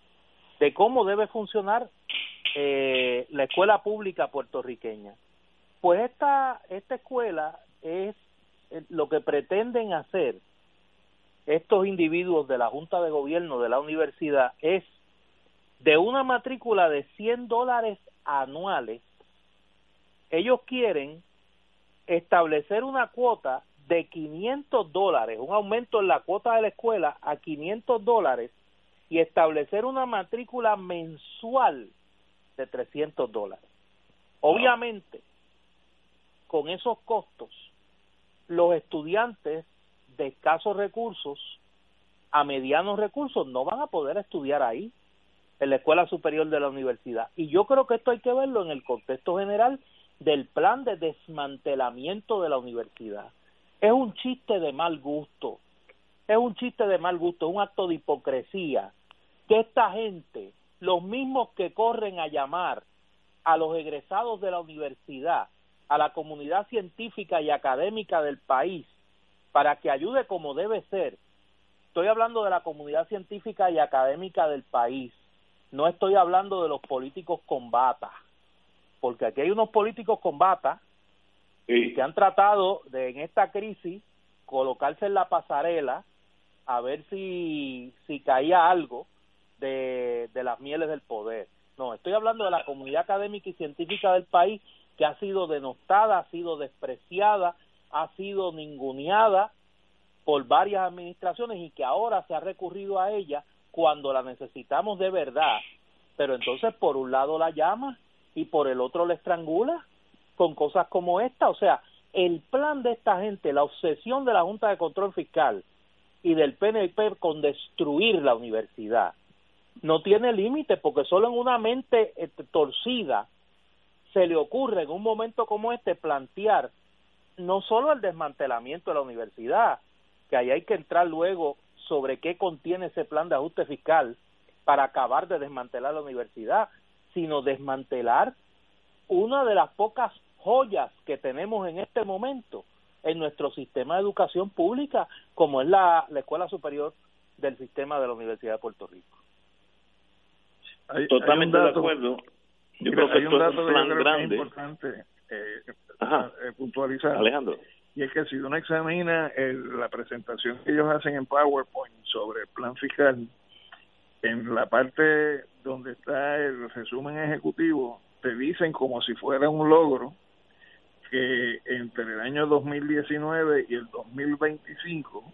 Speaker 2: de cómo debe funcionar eh, la escuela pública puertorriqueña. Pues esta, esta escuela es eh, lo que pretenden hacer estos individuos de la Junta de Gobierno de la universidad es de una matrícula de 100 dólares anuales, ellos quieren establecer una cuota de 500 dólares, un aumento en la cuota de la escuela a 500 dólares y establecer una matrícula mensual de 300 dólares. Obviamente, con esos costos, los estudiantes de escasos recursos a medianos recursos no van a poder estudiar ahí, en la escuela superior de la universidad. Y yo creo que esto hay que verlo en el contexto general del plan de desmantelamiento de la universidad. Es un chiste de mal gusto, es un chiste de mal gusto, es un acto de hipocresía que esta gente, los mismos que corren a llamar a los egresados de la universidad, a la comunidad científica y académica del país, para que ayude como debe ser. Estoy hablando de la comunidad científica y académica del país, no estoy hablando de los políticos con bata, porque aquí hay unos políticos con bata que han tratado de en esta crisis colocarse en la pasarela a ver si si caía algo de, de las mieles del poder. No, estoy hablando de la comunidad académica y científica del país que ha sido denostada, ha sido despreciada, ha sido ninguneada por varias administraciones y que ahora se ha recurrido a ella cuando la necesitamos de verdad. Pero entonces por un lado la llama y por el otro la estrangula con cosas como esta. O sea, el plan de esta gente, la obsesión de la Junta de Control Fiscal y del PNP con destruir la universidad, no tiene límite porque solo en una mente eh, torcida se le ocurre en un momento como este plantear no solo el desmantelamiento de la universidad, que ahí hay que entrar luego sobre qué contiene ese plan de ajuste fiscal para acabar de desmantelar la universidad, sino desmantelar una de las pocas joyas que tenemos en este momento en nuestro sistema de educación pública, como es la, la Escuela Superior del Sistema de la Universidad de Puerto Rico.
Speaker 3: Hay-
Speaker 1: Totalmente
Speaker 3: hay un
Speaker 1: de
Speaker 3: dato-
Speaker 1: acuerdo. Yo creo que
Speaker 3: hay
Speaker 1: esto
Speaker 3: un
Speaker 1: es
Speaker 3: dato
Speaker 1: un
Speaker 3: que yo
Speaker 1: plan
Speaker 3: creo que
Speaker 1: grande.
Speaker 3: es importante eh,
Speaker 1: Ajá.
Speaker 3: eh, puntualizar.
Speaker 1: Alejandro.
Speaker 3: Y es que si uno examina el- la presentación que ellos hacen en PowerPoint sobre el plan fiscal, en la parte donde está el resumen ejecutivo, te dicen como si fuera un logro que entre el año 2019 y el 2025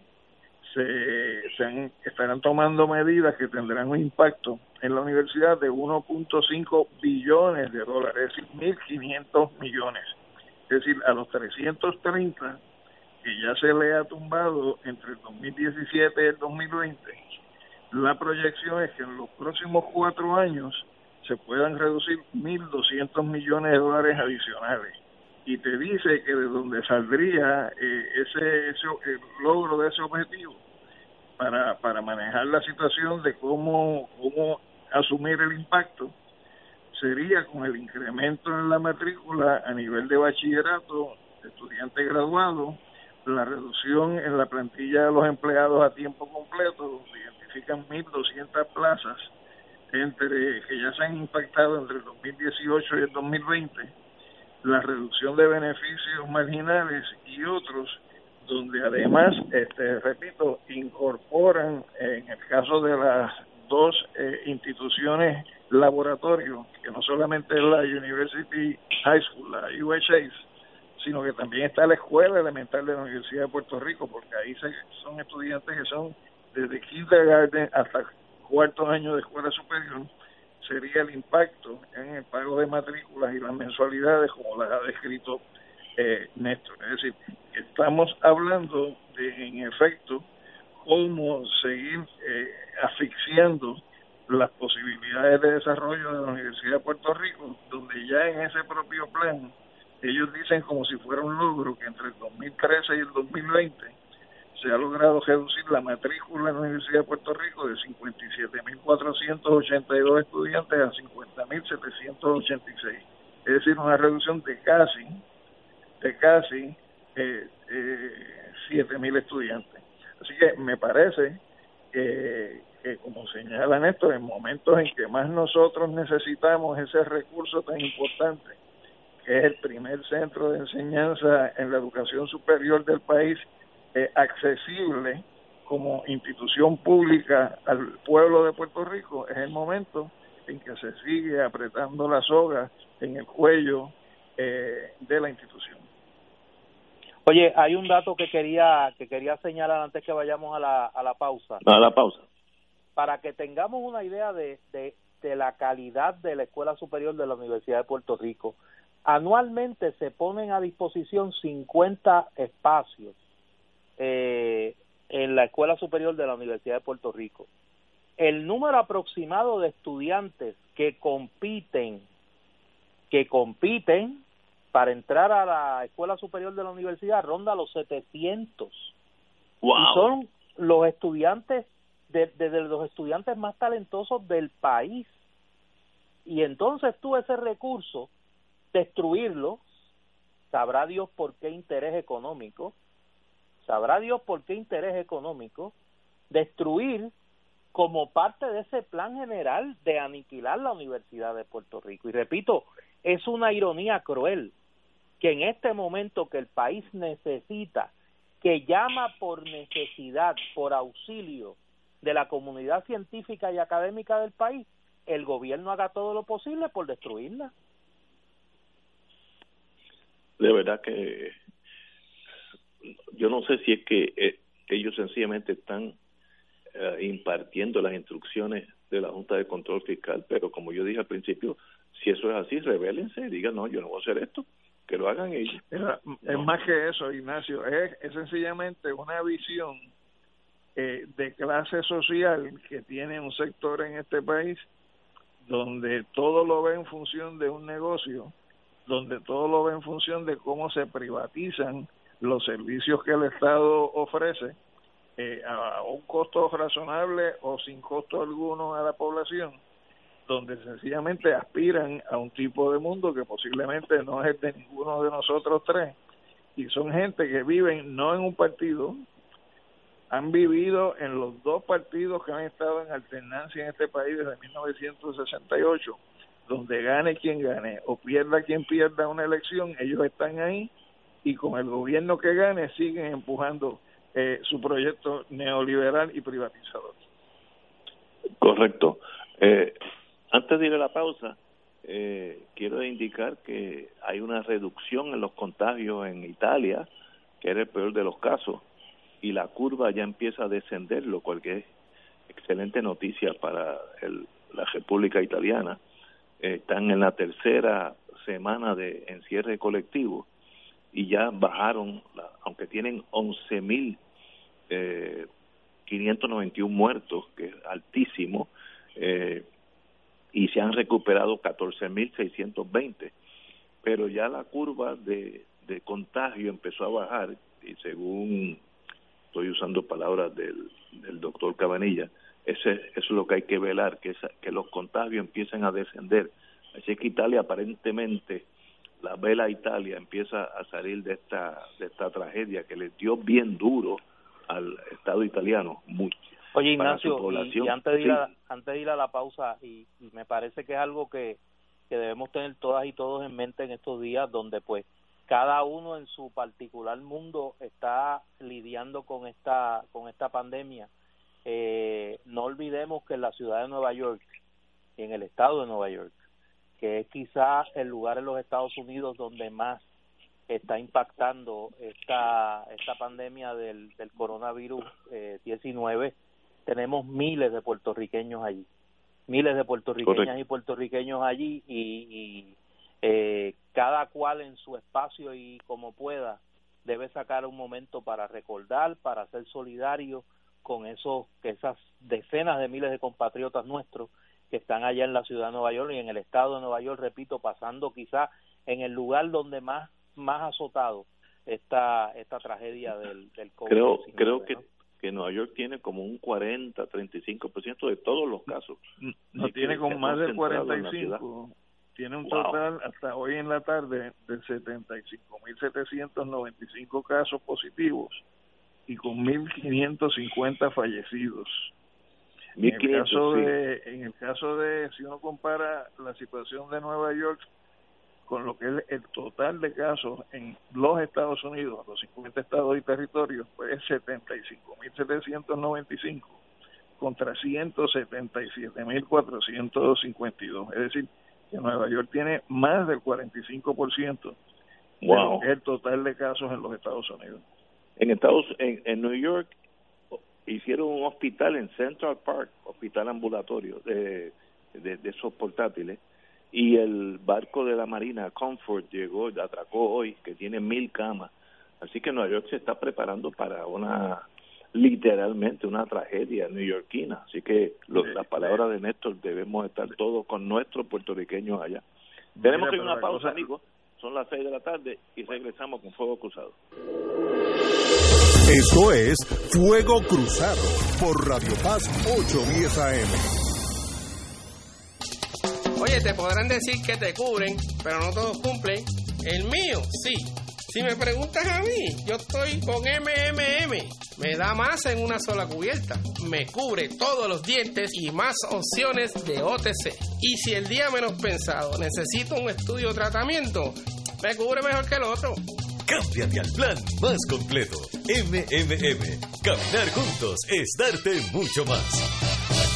Speaker 3: se, se estarán tomando medidas que tendrán un impacto en la universidad de 1.5 billones de dólares, es decir, 1.500 millones. Es decir, a los 330 que ya se le ha tumbado entre el 2017 y el 2020, la proyección es que en los próximos cuatro años se puedan reducir 1.200 millones de dólares adicionales. Y te dice que de donde saldría eh, ese, ese el logro de ese objetivo para, para manejar la situación de cómo, cómo asumir el impacto sería con el incremento en la matrícula a nivel de bachillerato, estudiante graduado, la reducción en la plantilla de los empleados a tiempo completo, donde identifican 1.200 plazas entre que ya se han impactado entre el 2018 y el 2020, la reducción de beneficios marginales y otros, donde además, este, repito, incorporan en el caso de las dos eh, instituciones laboratorio, que no solamente es la University High School, la UHA, sino que también está la Escuela Elemental de la Universidad de Puerto Rico, porque ahí son estudiantes que son desde kindergarten hasta cuarto año de escuela superior, sería el impacto en el pago de matrículas y las mensualidades, como las ha descrito eh, Néstor. Es decir, estamos hablando de, en efecto, cómo seguir eh, asfixiando las posibilidades de desarrollo de la Universidad de Puerto Rico, donde ya en ese propio plan ellos dicen como si fuera un logro que entre el 2013 y el 2020 se ha logrado reducir la matrícula en la Universidad de Puerto Rico de 57.482 estudiantes a 50.786. Es decir, una reducción de casi, de casi eh, eh, 7.000 estudiantes. Así que me parece que, como señala Néstor, en momentos en que más nosotros necesitamos ese recurso tan importante, que es el primer centro de enseñanza en la educación superior del país, eh, accesible como institución pública al pueblo de Puerto Rico, es el momento en que se sigue apretando la soga en el cuello eh, de la institución.
Speaker 2: Oye, hay un dato que quería que quería señalar antes que vayamos a la, a la pausa.
Speaker 1: A la pausa.
Speaker 2: Para que tengamos una idea de, de, de la calidad de la Escuela Superior de la Universidad de Puerto Rico, anualmente se ponen a disposición 50 espacios eh, en la Escuela Superior de la Universidad de Puerto Rico. El número aproximado de estudiantes que compiten, que compiten para entrar a la Escuela Superior de la Universidad ronda los 700.
Speaker 1: Wow.
Speaker 2: Y son los estudiantes, desde de, de los estudiantes más talentosos del país. Y entonces tú ese recurso, destruirlo, sabrá Dios por qué interés económico, sabrá Dios por qué interés económico, destruir como parte de ese plan general de aniquilar la Universidad de Puerto Rico. Y repito, es una ironía cruel que en este momento que el país necesita, que llama por necesidad, por auxilio de la comunidad científica y académica del país, el gobierno haga todo lo posible por destruirla.
Speaker 1: De verdad que yo no sé si es que eh, ellos sencillamente están eh, impartiendo las instrucciones de la Junta de Control Fiscal, pero como yo dije al principio, si eso es así, revélense y digan, no, yo no voy a hacer esto, que lo hagan ellos.
Speaker 3: Mira, es más que eso, Ignacio, es, es sencillamente una visión eh, de clase social que tiene un sector en este país donde todo lo ve en función de un negocio, donde todo lo ve en función de cómo se privatizan los servicios que el Estado ofrece eh, a un costo razonable o sin costo alguno a la población, donde sencillamente aspiran a un tipo de mundo que posiblemente no es el de ninguno de nosotros tres, y son gente que viven no en un partido, han vivido en los dos partidos que han estado en alternancia en este país desde 1968, donde gane quien gane o pierda quien pierda una elección, ellos están ahí y con el gobierno que gane siguen empujando eh, su proyecto neoliberal y privatizador.
Speaker 1: Correcto. Eh, antes de ir a la pausa, eh, quiero indicar que hay una reducción en los contagios en Italia, que era el peor de los casos, y la curva ya empieza a descender, lo cual que es excelente noticia para el, la República Italiana. están en la tercera semana de encierre colectivo y ya bajaron, aunque tienen 11.591 mil eh, muertos, que es altísimo, eh, y se han recuperado 14.620. Pero ya la curva de, de contagio empezó a bajar y según estoy usando palabras del, del doctor Cabanilla, ese, eso es lo que hay que velar, que, que los contagios empiecen a descender. Así que Italia aparentemente, la vela Italia empieza a salir de esta, de esta tragedia que le dio bien duro al Estado italiano. Mucho.
Speaker 2: Oye Ignacio, y, antes, de ir a, antes de ir a la pausa, y, y me parece que es algo que, que debemos tener todas y todos en mente en estos días donde pues cada uno en su particular mundo está lidiando con esta con esta pandemia eh, no olvidemos que en la ciudad de Nueva York y en el estado de Nueva York que es quizás el lugar en los Estados Unidos donde más está impactando esta esta pandemia del, del coronavirus eh, 19 tenemos miles de puertorriqueños allí miles de puertorriqueñas y puertorriqueños allí y, y eh, cada cual en su espacio y como pueda debe sacar un momento para recordar, para ser solidario con esos, esas decenas de miles de compatriotas nuestros que están allá en la ciudad de Nueva York y en el estado de Nueva York, repito, pasando quizá en el lugar donde más más azotado esta esta tragedia del, del COVID.
Speaker 1: Creo, creo que que Nueva York tiene como un 40, 35% de todos los casos.
Speaker 3: No, tiene como más del 45 tiene un total hasta hoy en la tarde de 75.795 casos positivos y con 1.550 fallecidos. En el caso de, en el caso de, si uno compara la situación de Nueva York con lo que es el total de casos en los Estados Unidos, los 50 estados y territorios, pues es 75.795 contra 177.452. Es decir, que Nueva York tiene más del 45% wow. el total de casos en los Estados Unidos.
Speaker 1: En Estados en, en New York hicieron un hospital en Central Park, hospital ambulatorio de, de, de esos portátiles, y el barco de la Marina Comfort llegó, atracó hoy, que tiene mil camas. Así que Nueva York se está preparando para una literalmente una tragedia neoyorquina. Así que lo, las palabras de Néstor debemos estar todos con nuestros puertorriqueños allá. Tenemos que ir a una pausa, amigos. Son las seis de la tarde y regresamos con Fuego Cruzado.
Speaker 4: Esto es Fuego Cruzado por Radio Paz 810 AM.
Speaker 8: Oye, te podrán decir que te cubren, pero no todos cumplen. El mío, sí. Si me preguntas a mí, yo estoy con MMM. Me da más en una sola cubierta. Me cubre todos los dientes y más opciones de OTC. Y si el día menos pensado necesito un estudio o tratamiento, me cubre mejor que el otro.
Speaker 6: Cámbiate al plan más completo. MMM. Caminar juntos es darte mucho más.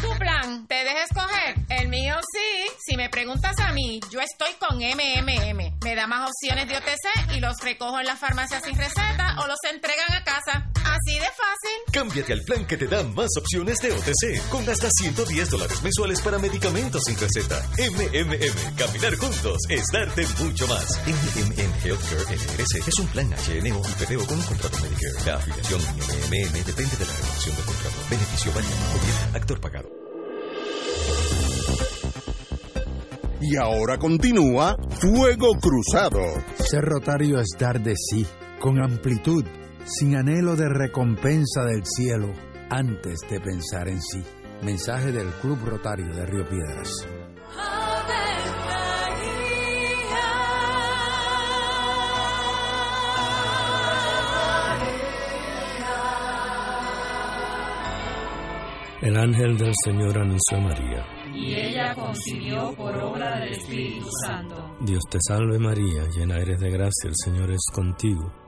Speaker 5: Tu plan, te dejes escoger. El mío sí. Si me preguntas a mí, yo estoy con MMM. Me da más opciones de OTC y los recojo en la farmacia sin receta o los entregan a casa. Así de fácil.
Speaker 6: Cámbiate al plan que te da más opciones de OTC con hasta 110 dólares mensuales para medicamentos sin receta. MMM. Caminar juntos es darte mucho más. MMM Healthcare NRS es un plan HNO y PPO con un contrato Medicare. La afiliación MMM depende de la renovación del contrato. Beneficio variable. Actor pagado.
Speaker 4: Y ahora continúa Fuego Cruzado.
Speaker 10: Ser rotario es dar de sí, con amplitud, sin anhelo de recompensa del cielo, antes de pensar en sí. Mensaje del Club Rotario de Río Piedras.
Speaker 11: El ángel del Señor anunció a María.
Speaker 12: Y ella concibió por obra del Espíritu Santo.
Speaker 11: Dios te salve María, llena eres de gracia, el Señor es contigo.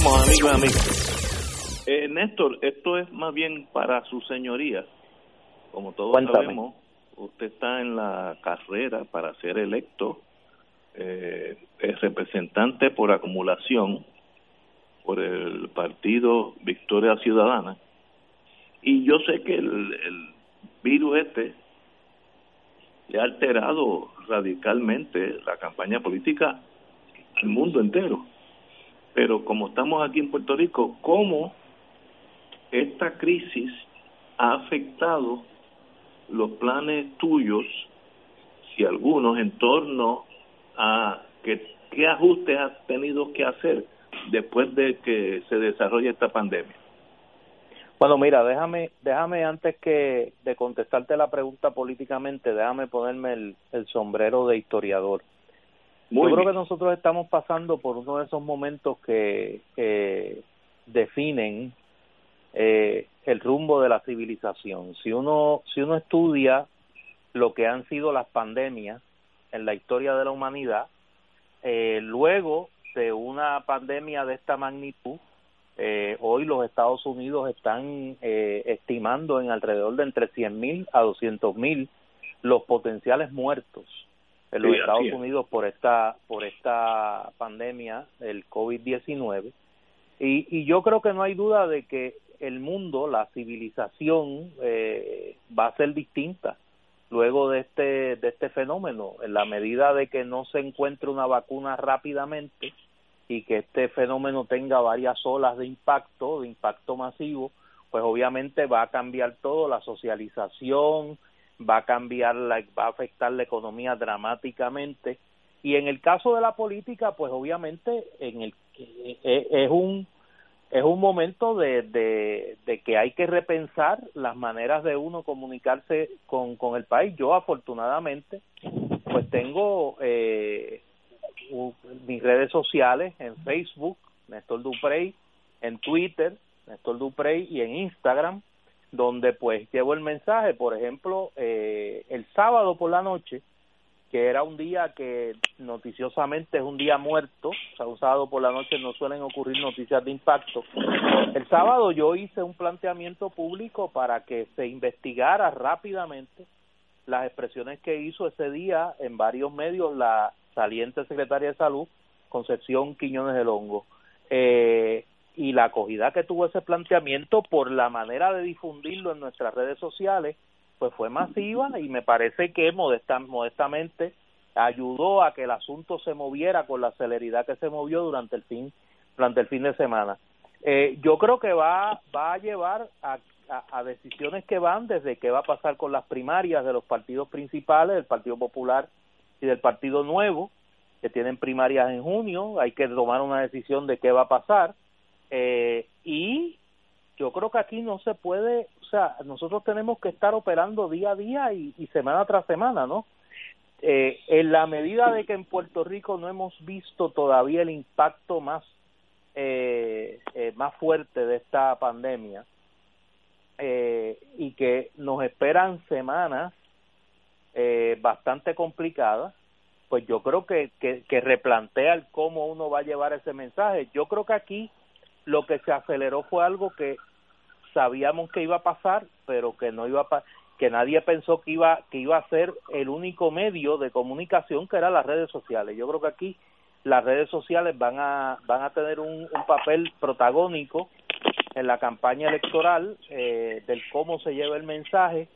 Speaker 1: Estamos, amigos, amigos. Eh, Néstor, esto es más bien para su señoría. Como todos
Speaker 2: Cuéntame.
Speaker 1: sabemos, usted está en la carrera para ser electo eh, es representante por acumulación por el partido Victoria Ciudadana. Y yo sé que el, el virus este le ha alterado radicalmente la campaña política al mundo entero. Pero como estamos aquí en Puerto Rico, ¿cómo esta crisis ha afectado los planes tuyos, si algunos, en torno a que, qué ajustes has tenido que hacer después de que se desarrolle esta pandemia?
Speaker 2: Bueno, mira, déjame, déjame antes que de contestarte la pregunta políticamente, déjame ponerme el, el sombrero de historiador.
Speaker 1: Muy
Speaker 2: Yo creo que nosotros estamos pasando por uno de esos momentos que eh, definen eh, el rumbo de la civilización. Si uno, si uno estudia lo que han sido las pandemias en la historia de la humanidad, eh, luego de una pandemia de esta magnitud, eh, hoy los Estados Unidos están eh, estimando en alrededor de entre 100.000 a 200.000 los potenciales muertos en los
Speaker 1: Sí,
Speaker 2: Estados
Speaker 1: es.
Speaker 2: Unidos por esta por esta pandemia del COVID-19 y, y yo creo que no hay duda de que el mundo, la civilización eh, va a ser distinta luego de este de este fenómeno en la medida de que no se encuentre una vacuna rápidamente y que este fenómeno tenga varias olas de impacto, de impacto masivo, pues obviamente va a cambiar todo, la socialización, va a cambiar, la, va a afectar la economía dramáticamente. Y en el caso de la política, pues obviamente en el, eh, eh, es un es un momento de, de, que hay que repensar las maneras de uno comunicarse con, con el país. Yo afortunadamente pues tengo eh, mis redes sociales en Facebook, Néstor Duprey, en Twitter, Néstor Duprey y en Instagram, donde pues llevo el mensaje, por ejemplo, eh, el sábado por la noche, que era un día que noticiosamente es un día muerto, o sea, un sábado por la noche no suelen ocurrir noticias de impacto. El sábado yo hice un planteamiento público para que se investigara rápidamente las expresiones que hizo ese día en varios medios la saliente secretaria de salud, Concepción Quiñones del Hongo. Eh, y la acogida que tuvo ese planteamiento por la manera de difundirlo en nuestras redes sociales pues fue masiva y me parece que modesta, modestamente ayudó a que el asunto se moviera con la celeridad que se movió durante el fin durante el fin de semana. Eh, yo creo que va va a llevar a, a, decisiones que van desde qué va a pasar con las primarias de los partidos principales del Partido Popular y del Partido Nuevo que tienen primarias en junio hay que tomar una decisión de qué va a pasar eh, y yo creo que aquí no se puede, o sea, nosotros tenemos que estar operando día a día y, semana tras semana, ¿no? Eh, en la medida de que en Puerto Rico no hemos visto todavía el impacto más eh, eh, más fuerte de esta pandemia eh, y que nos esperan semanas eh, bastante complicadas, pues yo creo que, que, que replantea cómo uno va a llevar ese mensaje. Yo creo que aquí lo que se aceleró fue algo que sabíamos que iba a pasar, pero que no iba a que nadie pensó que iba que iba a ser el único medio de comunicación que eran las redes sociales. Yo creo que aquí las redes sociales van a van a tener un, papel protagónico en la campaña electoral eh, del cómo se lleva el mensaje.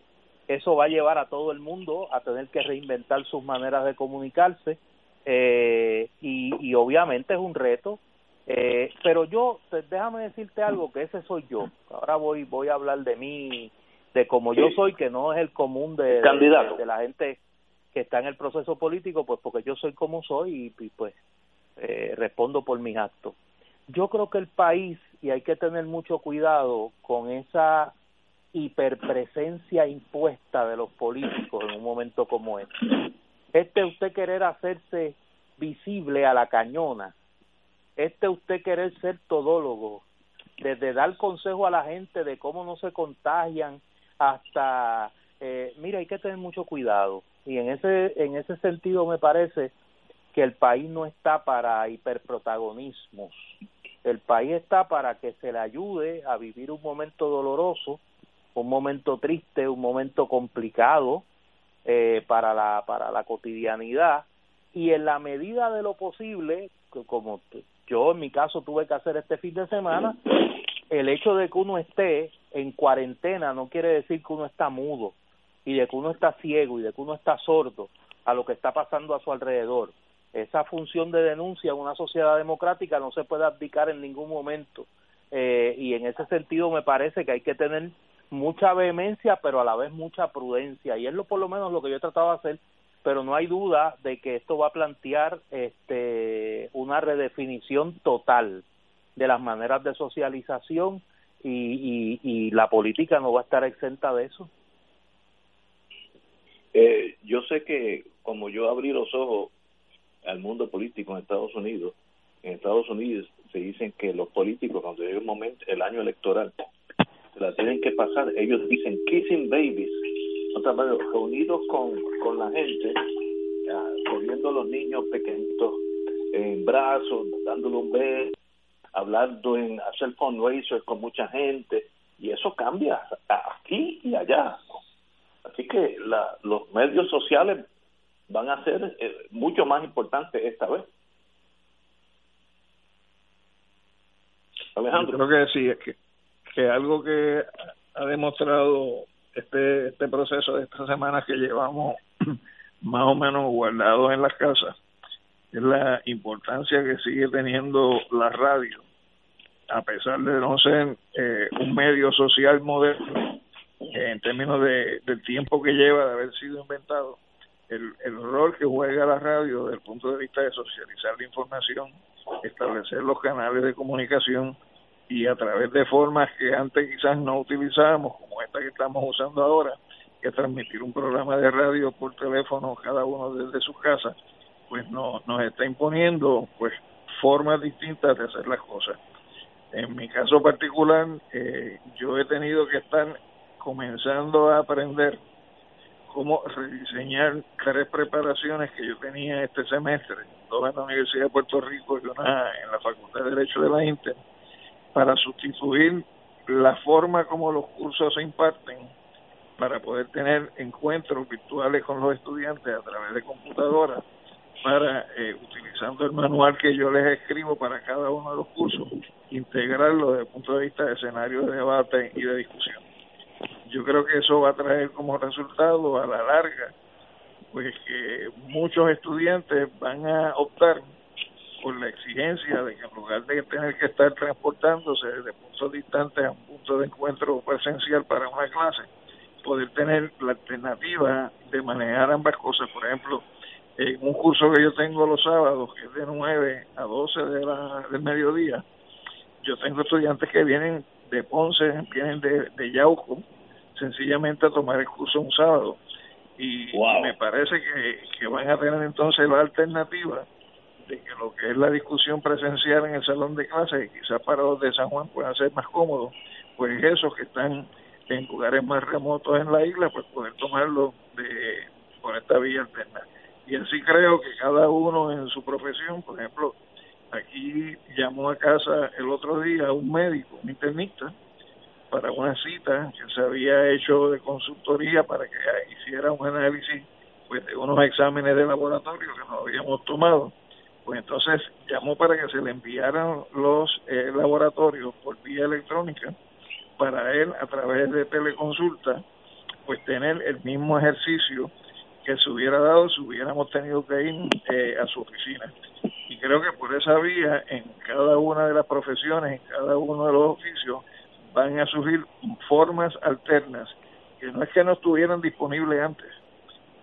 Speaker 2: Eso va a llevar a todo el mundo a tener que reinventar sus maneras de comunicarse eh, y obviamente es un reto eh, pero yo, déjame decirte algo, que ese soy yo. Ahora voy voy a hablar de mí, de como yo soy, que no es el común de, de, la gente que está en el proceso político, pues porque yo soy como soy y, pues eh, respondo por mis actos. Yo creo que el país, y hay que tener mucho cuidado con esa hiperpresencia impuesta de los políticos en un momento como este. Este usted querer hacerse visible a la cañona, este usted querer ser todólogo, desde dar consejo a la gente de cómo no se contagian hasta, eh, mira, hay que tener mucho cuidado. Y en ese, en ese sentido me parece que el país no está para hiperprotagonismos. El país está para que se le ayude a vivir un momento doloroso, un momento triste, un momento complicado eh, para la para la cotidianidad y en la medida de lo posible, como yo en mi caso tuve que hacer este fin de semana, el hecho de que uno esté en cuarentena no quiere decir que uno está mudo y de que uno está ciego y de que uno está sordo a lo que está pasando a su alrededor. Esa función de denuncia en una sociedad democrática no se puede abdicar en ningún momento. Eh, y en ese sentido me parece que hay que tener mucha vehemencia, pero a la vez mucha prudencia. Y es lo por lo menos lo que yo he tratado de hacer pero no hay duda de que esto va a plantear este una redefinición total de las maneras de socialización y, y, la política no va a estar exenta de eso.
Speaker 1: Eh, yo sé que como yo abrí los ojos al mundo político en Estados Unidos, en Estados Unidos se dicen que los políticos cuando llega el momento, el año electoral, se la tienen que pasar, ellos dicen kissing babies, reunidos con, con la gente, poniendo a los niños pequeñitos en brazos, dándole un beso, hablando en hacer fundraisers con mucha gente, y eso cambia aquí y allá. Así que la, los medios sociales van a ser eh, mucho más importantes esta vez.
Speaker 3: Alejandro. creo que sí, es que, que algo que ha demostrado este, este proceso de estas semanas que llevamos más o menos guardados en las casas es la importancia que sigue teniendo la radio, a pesar de no ser eh, un medio social moderno, en términos de, del tiempo que lleva de haber sido inventado, el, el rol que juega la radio desde el punto de vista de socializar la información, establecer los canales de comunicación y a través de formas que antes quizás no utilizábamos, como esta que estamos usando ahora, que transmitir un programa de radio por teléfono cada uno desde su casa, pues no, nos está imponiendo pues formas distintas de hacer las cosas. En mi caso particular, eh, yo he tenido que estar comenzando a aprender cómo rediseñar tres preparaciones que yo tenía este semestre, dos en la Universidad de Puerto Rico y una en la Facultad de Derecho de la Inter, para sustituir la forma como los cursos se imparten para poder tener encuentros virtuales con los estudiantes a través de computadoras para eh, utilizando el manual que yo les escribo para cada uno de los cursos, integrarlo desde el punto de vista de escenario de debate y de discusión. Yo creo que eso va a traer como resultado a la larga, pues que muchos estudiantes van a optar por la exigencia de que en lugar de tener que estar transportándose desde puntos distantes a un punto de encuentro presencial para una clase, poder tener la alternativa de manejar ambas cosas. Por ejemplo, en un curso que yo tengo los sábados, que es de 9 a 12 de la, del mediodía, yo tengo estudiantes que vienen de Ponce, vienen de, de Yauco, sencillamente a tomar el curso un sábado. Y me parece que, que van a tener entonces la alternativa de que lo que es la discusión presencial en el salón de clases, quizás para los de San Juan pueda ser más cómodo, pues esos que están en lugares más remotos en la isla, pues poder tomarlo de, por esta vía alterna. Y así creo que cada uno en su profesión, por ejemplo, aquí llamó a casa el otro día un médico, un internista, para una cita que se había hecho de consultoría para que hiciera un análisis pues de unos exámenes de laboratorio que nos habíamos tomado. Pues entonces llamó para que se le enviaran los eh, laboratorios por vía electrónica para él a través de teleconsulta pues tener el mismo ejercicio que se hubiera dado si hubiéramos tenido que ir eh, a su oficina. Y creo que por esa vía, en cada una de las profesiones, en cada uno de los oficios, van a surgir formas alternas, que no es que no estuvieran disponibles antes,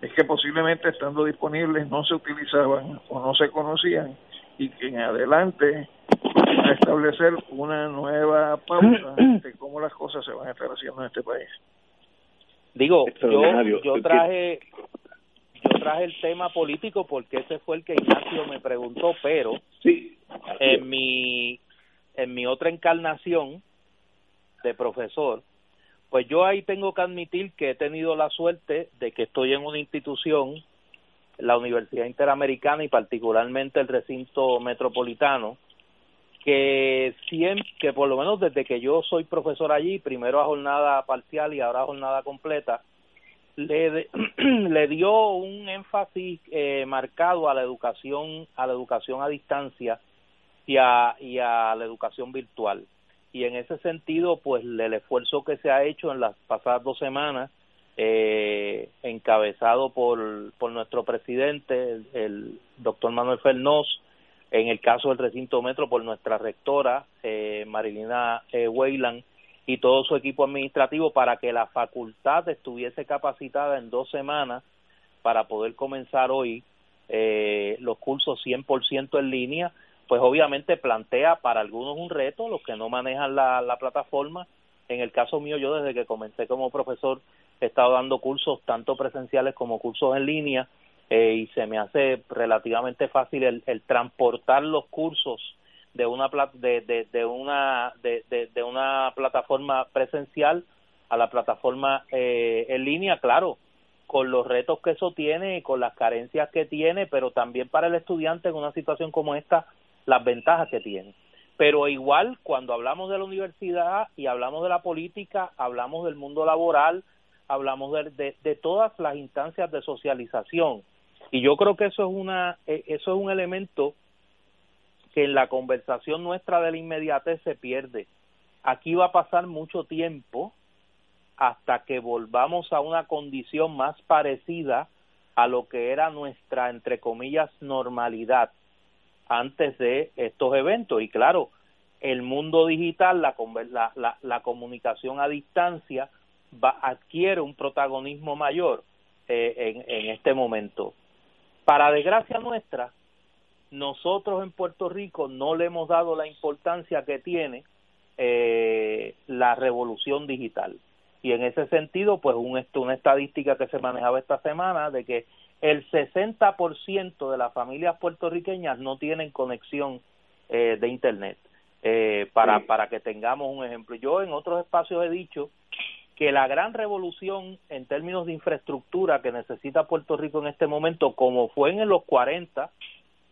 Speaker 3: es que posiblemente estando disponibles no se utilizaban o no se conocían y que en adelante a establecer una nueva pauta de cómo las cosas se van a estar haciendo en este país.
Speaker 2: Digo, yo, yo traje yo traje el tema político porque ese fue el que Ignacio me preguntó, pero en mi en mi otra encarnación de profesor, pues yo ahí tengo que admitir que he tenido la suerte de que estoy en una institución, la Universidad Interamericana y particularmente el recinto metropolitano, que siempre, que por lo menos desde que yo soy profesor allí, primero a jornada parcial y ahora a jornada completa, le, le dio un énfasis eh, marcado a la educación a la educación a distancia y a, y a la educación virtual y en ese sentido pues el esfuerzo que se ha hecho en las pasadas dos semanas eh, encabezado por, por nuestro presidente el, doctor Manuel Fernós en el caso del recinto metro por nuestra rectora eh, Marilina eh, Weyland y todo su equipo administrativo para que la facultad estuviese capacitada en dos semanas para poder comenzar hoy eh, los cursos 100% en línea, pues obviamente plantea para algunos un reto, los que no manejan la, la plataforma. En el caso mío, yo desde que comencé como profesor he estado dando cursos tanto presenciales como cursos en línea eh, y se me hace relativamente fácil el, transportar los cursos de una de una de, de, una plataforma presencial a la plataforma eh, en línea claro con los retos que eso tiene y con las carencias que tiene pero también para el estudiante en una situación como esta las ventajas que tiene. Pero igual cuando hablamos de la universidad y hablamos de la política hablamos del mundo laboral hablamos de, de, todas las instancias de socialización. Y yo creo que eso es una eh, eso es un elemento que en la conversación nuestra de la inmediatez se pierde. Aquí va a pasar mucho tiempo hasta que volvamos a una condición más parecida a lo que era nuestra, entre comillas, normalidad antes de estos eventos. Y claro, el mundo digital, la, la, la, comunicación a distancia, va, adquiere un protagonismo mayor eh, en, en este momento. Para desgracia nuestra, nosotros en Puerto Rico no le hemos dado la importancia que tiene eh, la revolución digital. Y en ese sentido, pues un, una estadística que se manejaba esta semana de que el 60% de las familias puertorriqueñas no tienen conexión eh, de Internet. Eh, para, para que tengamos un ejemplo. Yo en otros espacios he dicho que la gran revolución en términos de infraestructura que necesita Puerto Rico en este momento, como fue en los 40,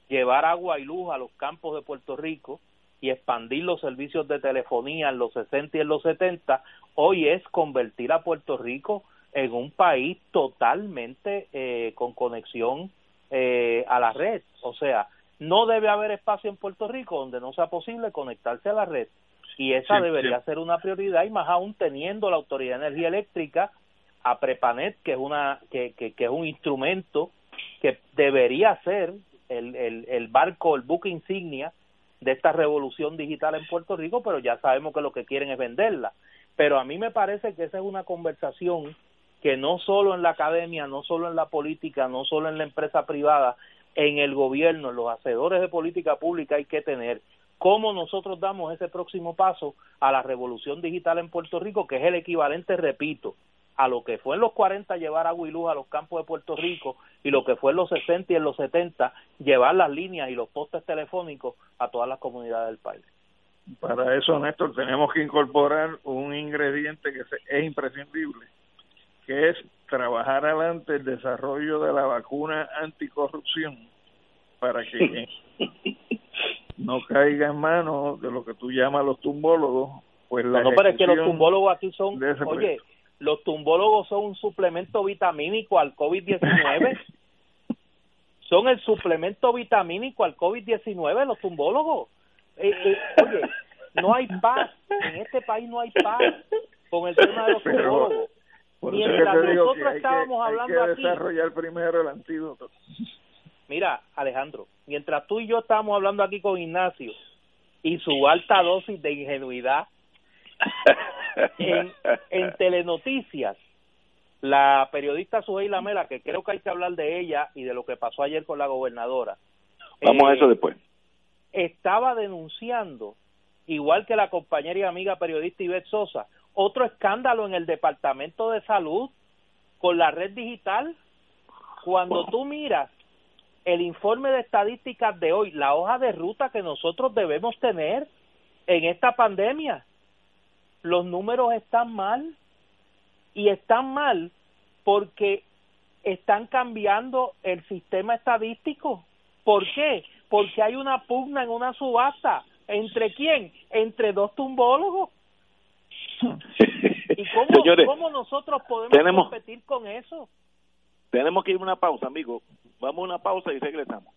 Speaker 2: llevar agua y luz a los campos de Puerto Rico y expandir los servicios de telefonía en los 60 y en los 70, hoy es convertir a Puerto Rico en un país totalmente eh, con conexión eh, a la red. O sea, no debe haber espacio en Puerto Rico donde no sea posible conectarse a la red. Y esa
Speaker 3: Sí,
Speaker 2: debería
Speaker 3: sí.
Speaker 2: ser una prioridad y más aún teniendo la Autoridad de Energía Eléctrica a Prepanet, que es una que, que, que es un instrumento que debería ser el, el, el barco, el buque insignia de esta revolución digital en Puerto Rico, pero ya sabemos que lo que quieren es venderla. Pero a mí me parece que esa es una conversación que no solo en la academia, no solo en la política, no solo en la empresa privada, en el gobierno, en los hacedores de política pública hay que tener. ¿Cómo nosotros damos ese próximo paso a la revolución digital en Puerto Rico, que es el equivalente, repito, a lo que fue en los 40 llevar agua y luz a los campos de Puerto Rico y lo que fue en los 60 y en los 70 llevar las líneas y los postes telefónicos a todas las comunidades del país.
Speaker 3: Para eso, Néstor, tenemos que incorporar un ingrediente que es imprescindible, que es trabajar adelante el desarrollo de la vacuna anticorrupción para que no caiga en manos de lo que tú llamas los tumbólogos, pues la
Speaker 2: No, pero es que los tumbólogos aquí son, oye,
Speaker 3: proyecto.
Speaker 2: los tumbólogos son un suplemento vitamínico al COVID-19. son el suplemento vitamínico al COVID-19 los tumbólogos. Eh, eh, oye, no hay paz, en este país no hay paz con el tema de los
Speaker 3: Pero,
Speaker 2: tumbólogos.
Speaker 3: Por eso es que
Speaker 2: Mientras
Speaker 3: te digo
Speaker 2: nosotros
Speaker 3: que hay que,
Speaker 2: estábamos
Speaker 3: hay
Speaker 2: hablando
Speaker 3: que
Speaker 2: aquí,
Speaker 3: desarrollar primero el antídoto.
Speaker 2: Mira, Alejandro, mientras tú y yo estábamos hablando aquí con Ignacio y su alta dosis de ingenuidad, en, en Telenoticias, la periodista Sujei Lamela, que creo que hay que hablar de ella y de lo que pasó ayer con la gobernadora,
Speaker 1: Vamos a
Speaker 2: eh,
Speaker 1: eso después.
Speaker 2: estaba denunciando, igual que la compañera y amiga periodista Ivette Sosa, otro escándalo en el Departamento de Salud con la red digital. Cuando tú miras el informe de estadísticas de hoy, la hoja de ruta que nosotros debemos tener en esta pandemia, los números están mal y están mal porque están cambiando el sistema estadístico. ¿Por qué? Porque hay una pugna en una subasta. ¿Entre quién? Entre dos tumbólogos. ¿Y cómo,
Speaker 1: Señores,
Speaker 2: cómo nosotros podemos
Speaker 1: tenemos-
Speaker 2: competir con eso?
Speaker 1: Tenemos que ir a una pausa, amigo. Vamos a una pausa y regresamos.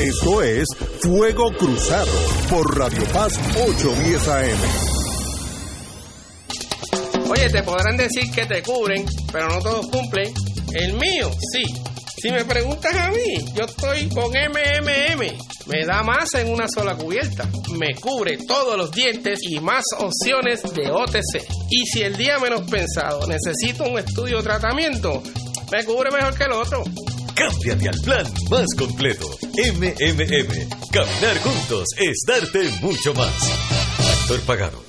Speaker 4: Esto es Fuego Cruzado por Radio Paz 810 AM.
Speaker 8: Oye, te podrán decir que te cubren, pero no todos cumplen. El mío, sí. Si me preguntas a mí, yo estoy con MMM. Me da más en una sola cubierta. Me cubre todos los dientes y más opciones de OTC. Y si el día menos pensado necesito un estudio o tratamiento, me cubre mejor que el otro.
Speaker 6: Cámbiate al plan más completo. MMM. Caminar juntos es darte mucho más. Actor pagado.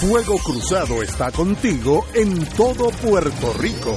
Speaker 4: Fuego Cruzado está contigo en todo Puerto Rico.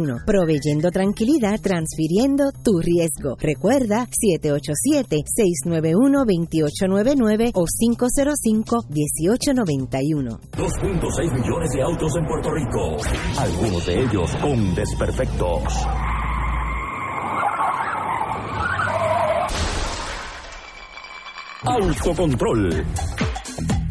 Speaker 13: proveyendo tranquilidad, transfiriendo tu riesgo. Recuerda 787-691-2899 o 505-1891.
Speaker 7: 2.6 millones de autos en Puerto Rico, algunos de ellos con desperfectos. Autocontrol.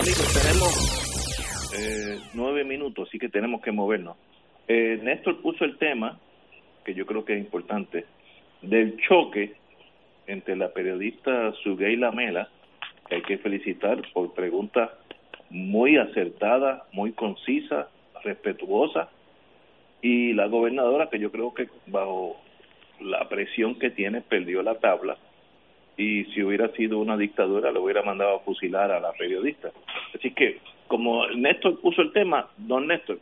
Speaker 1: Amigos, tenemos eh, nueve minutos, así que tenemos que movernos. Eh, Néstor puso el tema, que yo creo que es importante, del choque entre la periodista Sugey Lamela, que hay que felicitar por preguntas muy acertadas, muy concisas, respetuosas, y la gobernadora, que yo creo que bajo la presión que tiene perdió la tabla y si hubiera sido una dictadura le hubiera mandado a fusilar a la periodista. Así que, como Néstor puso el tema, don Néstor.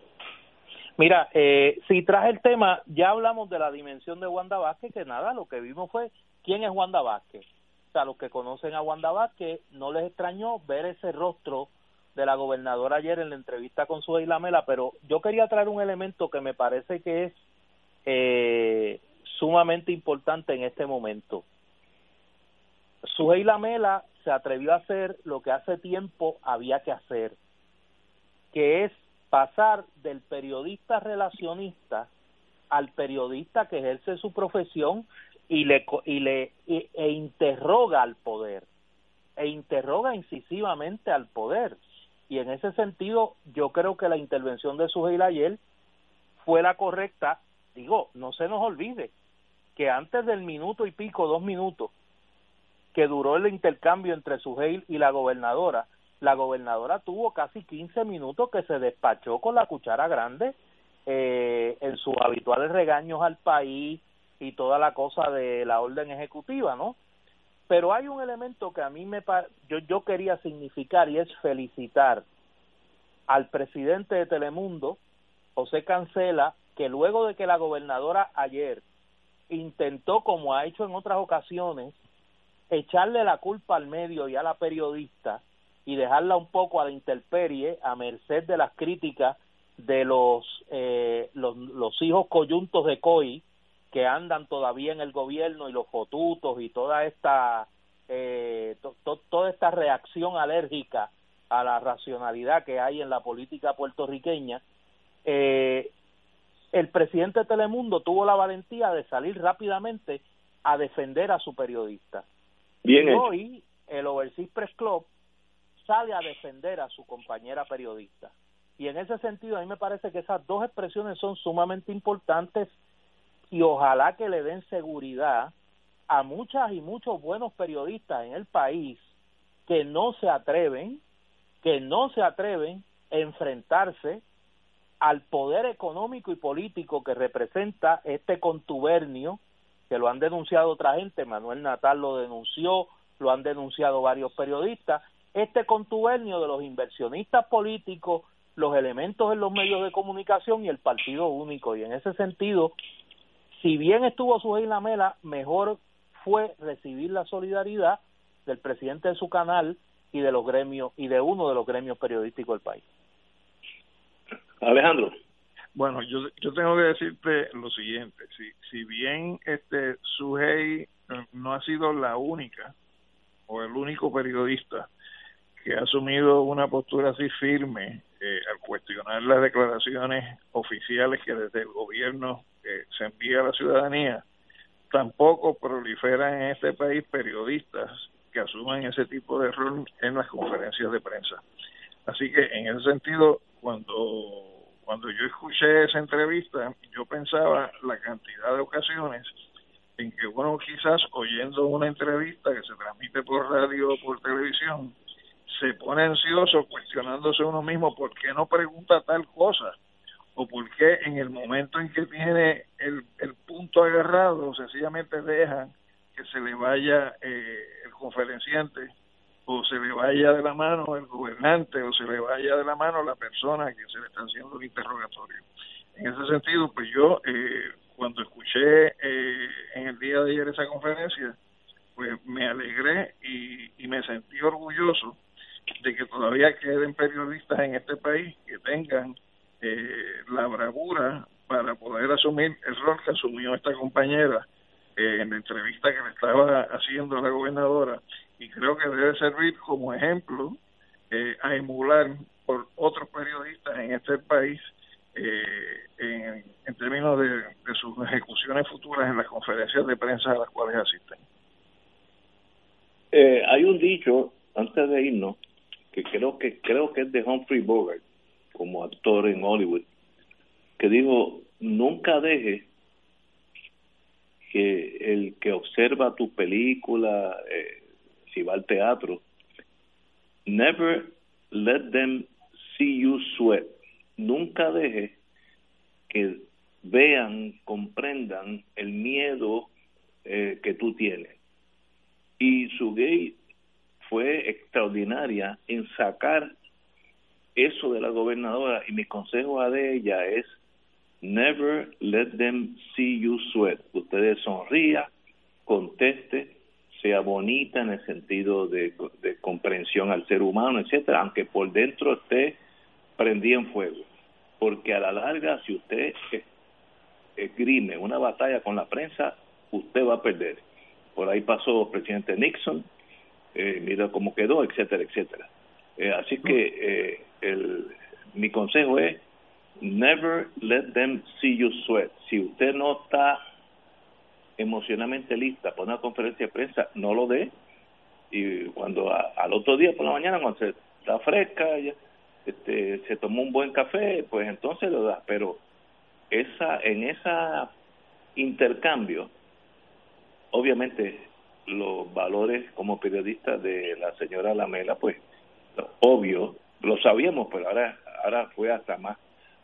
Speaker 2: Mira, eh, si traje el tema, ya hablamos de la dimensión de Wanda Vázquez, que nada, lo que vimos fue quién es Wanda Vázquez. O sea, los que conocen a Wanda Vázquez, no les extrañó ver ese rostro de la gobernadora ayer en la entrevista con su Lamela, pero yo quería traer un elemento que me parece que es eh, sumamente importante en este momento. Sujei Lamela se atrevió a hacer lo que hace tiempo había que hacer, que es pasar del periodista relacionista al periodista que ejerce su profesión y le y le e interroga al poder e interroga incisivamente al poder. Y en ese sentido yo creo que la intervención de Sujei ayer fue la correcta. Digo no se nos olvide que antes del minuto y pico dos minutos que duró el intercambio entre Sujei y la gobernadora, la gobernadora tuvo casi 15 minutos que se despachó con la cuchara grande eh, en sus habituales regaños al país y toda la cosa de la orden ejecutiva, ¿no? Pero hay un elemento que a mí me yo yo quería significar y es felicitar al presidente de Telemundo, José Cancela, que luego de que la gobernadora ayer intentó, como ha hecho en otras ocasiones, echarle la culpa al medio y a la periodista y dejarla un poco a la intemperie, a merced de las críticas de los, eh, los, los hijos coyuntos de COI que andan todavía en el gobierno y los fotutos y toda esta eh, toda esta reacción alérgica a la racionalidad que hay en la política puertorriqueña eh, el presidente de Telemundo tuvo la valentía de salir rápidamente a defender a su periodista Y hoy el Overseas Press Club sale a defender a su compañera periodista. Y en ese sentido, a mí me parece que esas dos expresiones son sumamente importantes y ojalá que le den seguridad a muchas y muchos buenos periodistas en el país que no se atreven, que no se atreven a enfrentarse al poder económico y político que representa este contubernio que lo han denunciado otra gente, Manuel Natal lo denunció, lo han denunciado varios periodistas, este contubernio de los inversionistas políticos, los elementos en los medios de comunicación y el partido único. Y en ese sentido, si bien estuvo su Lamela, mejor fue recibir la solidaridad del presidente de su canal y de los gremios y de uno de los gremios periodísticos del país.
Speaker 1: Alejandro.
Speaker 3: Bueno, yo, yo tengo que decirte lo siguiente, si, si bien este Sujei eh, no ha sido la única o el único periodista que ha asumido una postura así firme eh, al cuestionar las declaraciones oficiales que desde el gobierno eh, se envía a la ciudadanía, tampoco proliferan en este país periodistas que asuman ese tipo de rol en las conferencias de prensa. Así que en ese sentido, cuando cuando yo escuché esa entrevista, yo pensaba la cantidad de ocasiones en que uno quizás oyendo una entrevista que se transmite por radio o por televisión, se pone ansioso cuestionándose uno mismo por qué no pregunta tal cosa o por qué en el momento en que tiene el, el punto agarrado sencillamente dejan que se le vaya eh, el conferenciante o se le vaya de la mano el gobernante o se le vaya de la mano la persona que se le está haciendo el interrogatorio. En ese sentido, pues yo eh, cuando escuché eh, en el día de ayer esa conferencia, pues me alegré y, y me sentí orgulloso de que todavía queden periodistas en este país que tengan eh, la bravura para poder asumir el rol que asumió esta compañera eh, en la entrevista que le estaba haciendo la gobernadora y creo que debe servir como ejemplo eh, a emular por otros periodistas en este país eh, en, términos de, sus ejecuciones futuras en las conferencias de prensa a las cuales asisten.
Speaker 1: Eh, hay un dicho antes de irnos que creo que creo que es de Humphrey Bogart como actor en Hollywood que dijo nunca deje que el que observa tu película, eh, si al teatro, never let them see you sweat. Nunca deje que vean, comprendan el miedo eh, que tú tienes. Y su gay fue extraordinaria en sacar eso de la gobernadora y mi consejo a ella es never let them see you sweat. Ustedes sonría, conteste, sea bonita en el sentido de, comprensión al ser humano, etcétera, aunque por dentro esté prendida en fuego. Porque a la larga, si usted esgrime una batalla con la prensa, usted va a perder. Por ahí pasó el presidente Nixon, eh, mira cómo quedó, etcétera, etcétera. Eh, así que eh, el, mi consejo es, never let them see you sweat. Si usted no está emocionalmente lista para una conferencia de prensa, no lo dé. Y cuando al otro día por la mañana, cuando se está fresca, este, se tomó un buen café, pues entonces lo da. Pero esa en esa intercambio, obviamente los valores como periodista de la señora Lamela, pues obvio, lo sabíamos, pero ahora ahora fue hasta más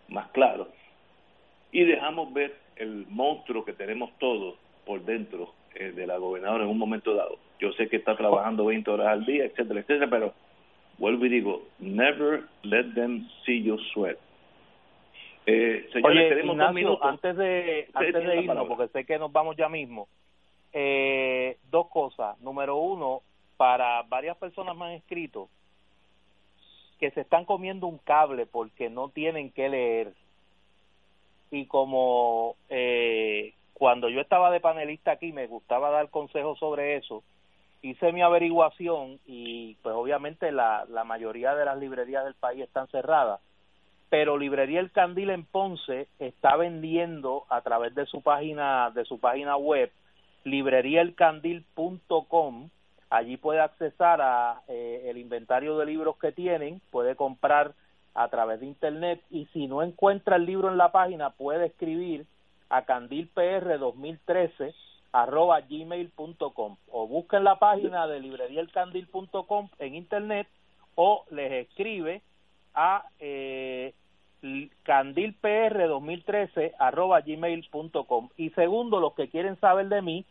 Speaker 1: más claro. Y dejamos ver el monstruo que tenemos todos por dentro eh, de la gobernadora en un momento dado. Yo sé que está trabajando 20 horas al día, etcétera, etcétera, pero vuelvo y digo, never let them see you sweat.
Speaker 2: Eh, señores, tenemos dos minutos. antes de antes de irnos, porque sé que nos vamos ya mismo, eh, dos cosas. Número uno, para varias personas me han escrito que se están comiendo un cable porque no tienen que leer. Y como eh, cuando yo estaba de panelista aquí me gustaba dar consejos sobre eso, hice mi averiguación y pues obviamente la, la mayoría de las librerías del país están cerradas, pero Librería El Candil en Ponce está vendiendo a través de su página de su página web libreriaelcandil.com allí puede accesar a eh, el inventario de libros que tienen, puede comprar a través de internet y si no encuentra el libro en la página puede escribir a candilpr2013 arroba gmail.com o busquen la página de libreriaelcandil.com en internet o les escribe a eh, candilpr2013 arroba gmail.com y segundo los que quieren saber de mí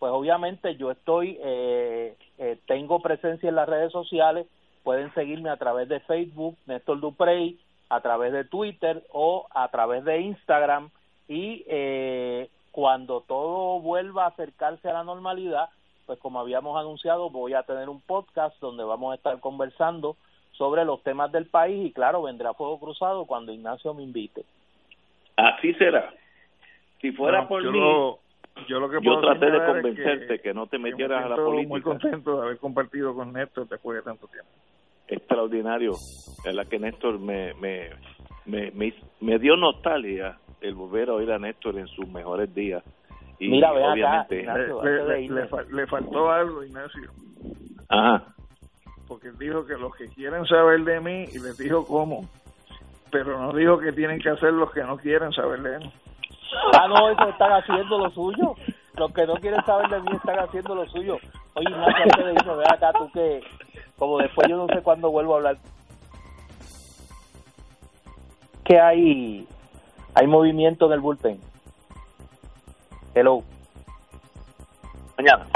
Speaker 2: pues obviamente yo estoy eh, eh, tengo presencia en las redes sociales pueden seguirme a través de Facebook Néstor Duprey a través de Twitter o a través de Instagram y eh, cuando todo vuelva a acercarse a la normalidad, pues como habíamos anunciado, voy a tener un podcast donde vamos a estar conversando sobre los temas del país y claro, vendrá Fuego Cruzado cuando Ignacio me invite.
Speaker 1: Así será. Si fuera por mí,
Speaker 3: yo lo que
Speaker 1: yo traté de convencerte que, no te metieras a la política.
Speaker 3: Muy contento de haber compartido con Néstor después de tanto tiempo.
Speaker 1: Extraordinario, es la que Néstor me, me, me, me dio nostalgia el volver a oír a Néstor en sus mejores días. Y
Speaker 2: Mira, ve
Speaker 1: obviamente,
Speaker 3: le, faltó algo, Ignacio.
Speaker 1: Ajá.
Speaker 3: Porque dijo que los que quieren saber de mí, y les dijo cómo, pero no dijo que tienen que hacer los que no quieren saber de él.
Speaker 2: Ah, no, eso están haciendo lo suyo. Los que no quieren saber de mí están haciendo lo suyo. Oye, Ignacio, antes de irnos, ve acá tú que, como después yo no sé cuándo vuelvo a hablar, que hay hay movimiento en el bullpen. Hello.
Speaker 1: Mañana.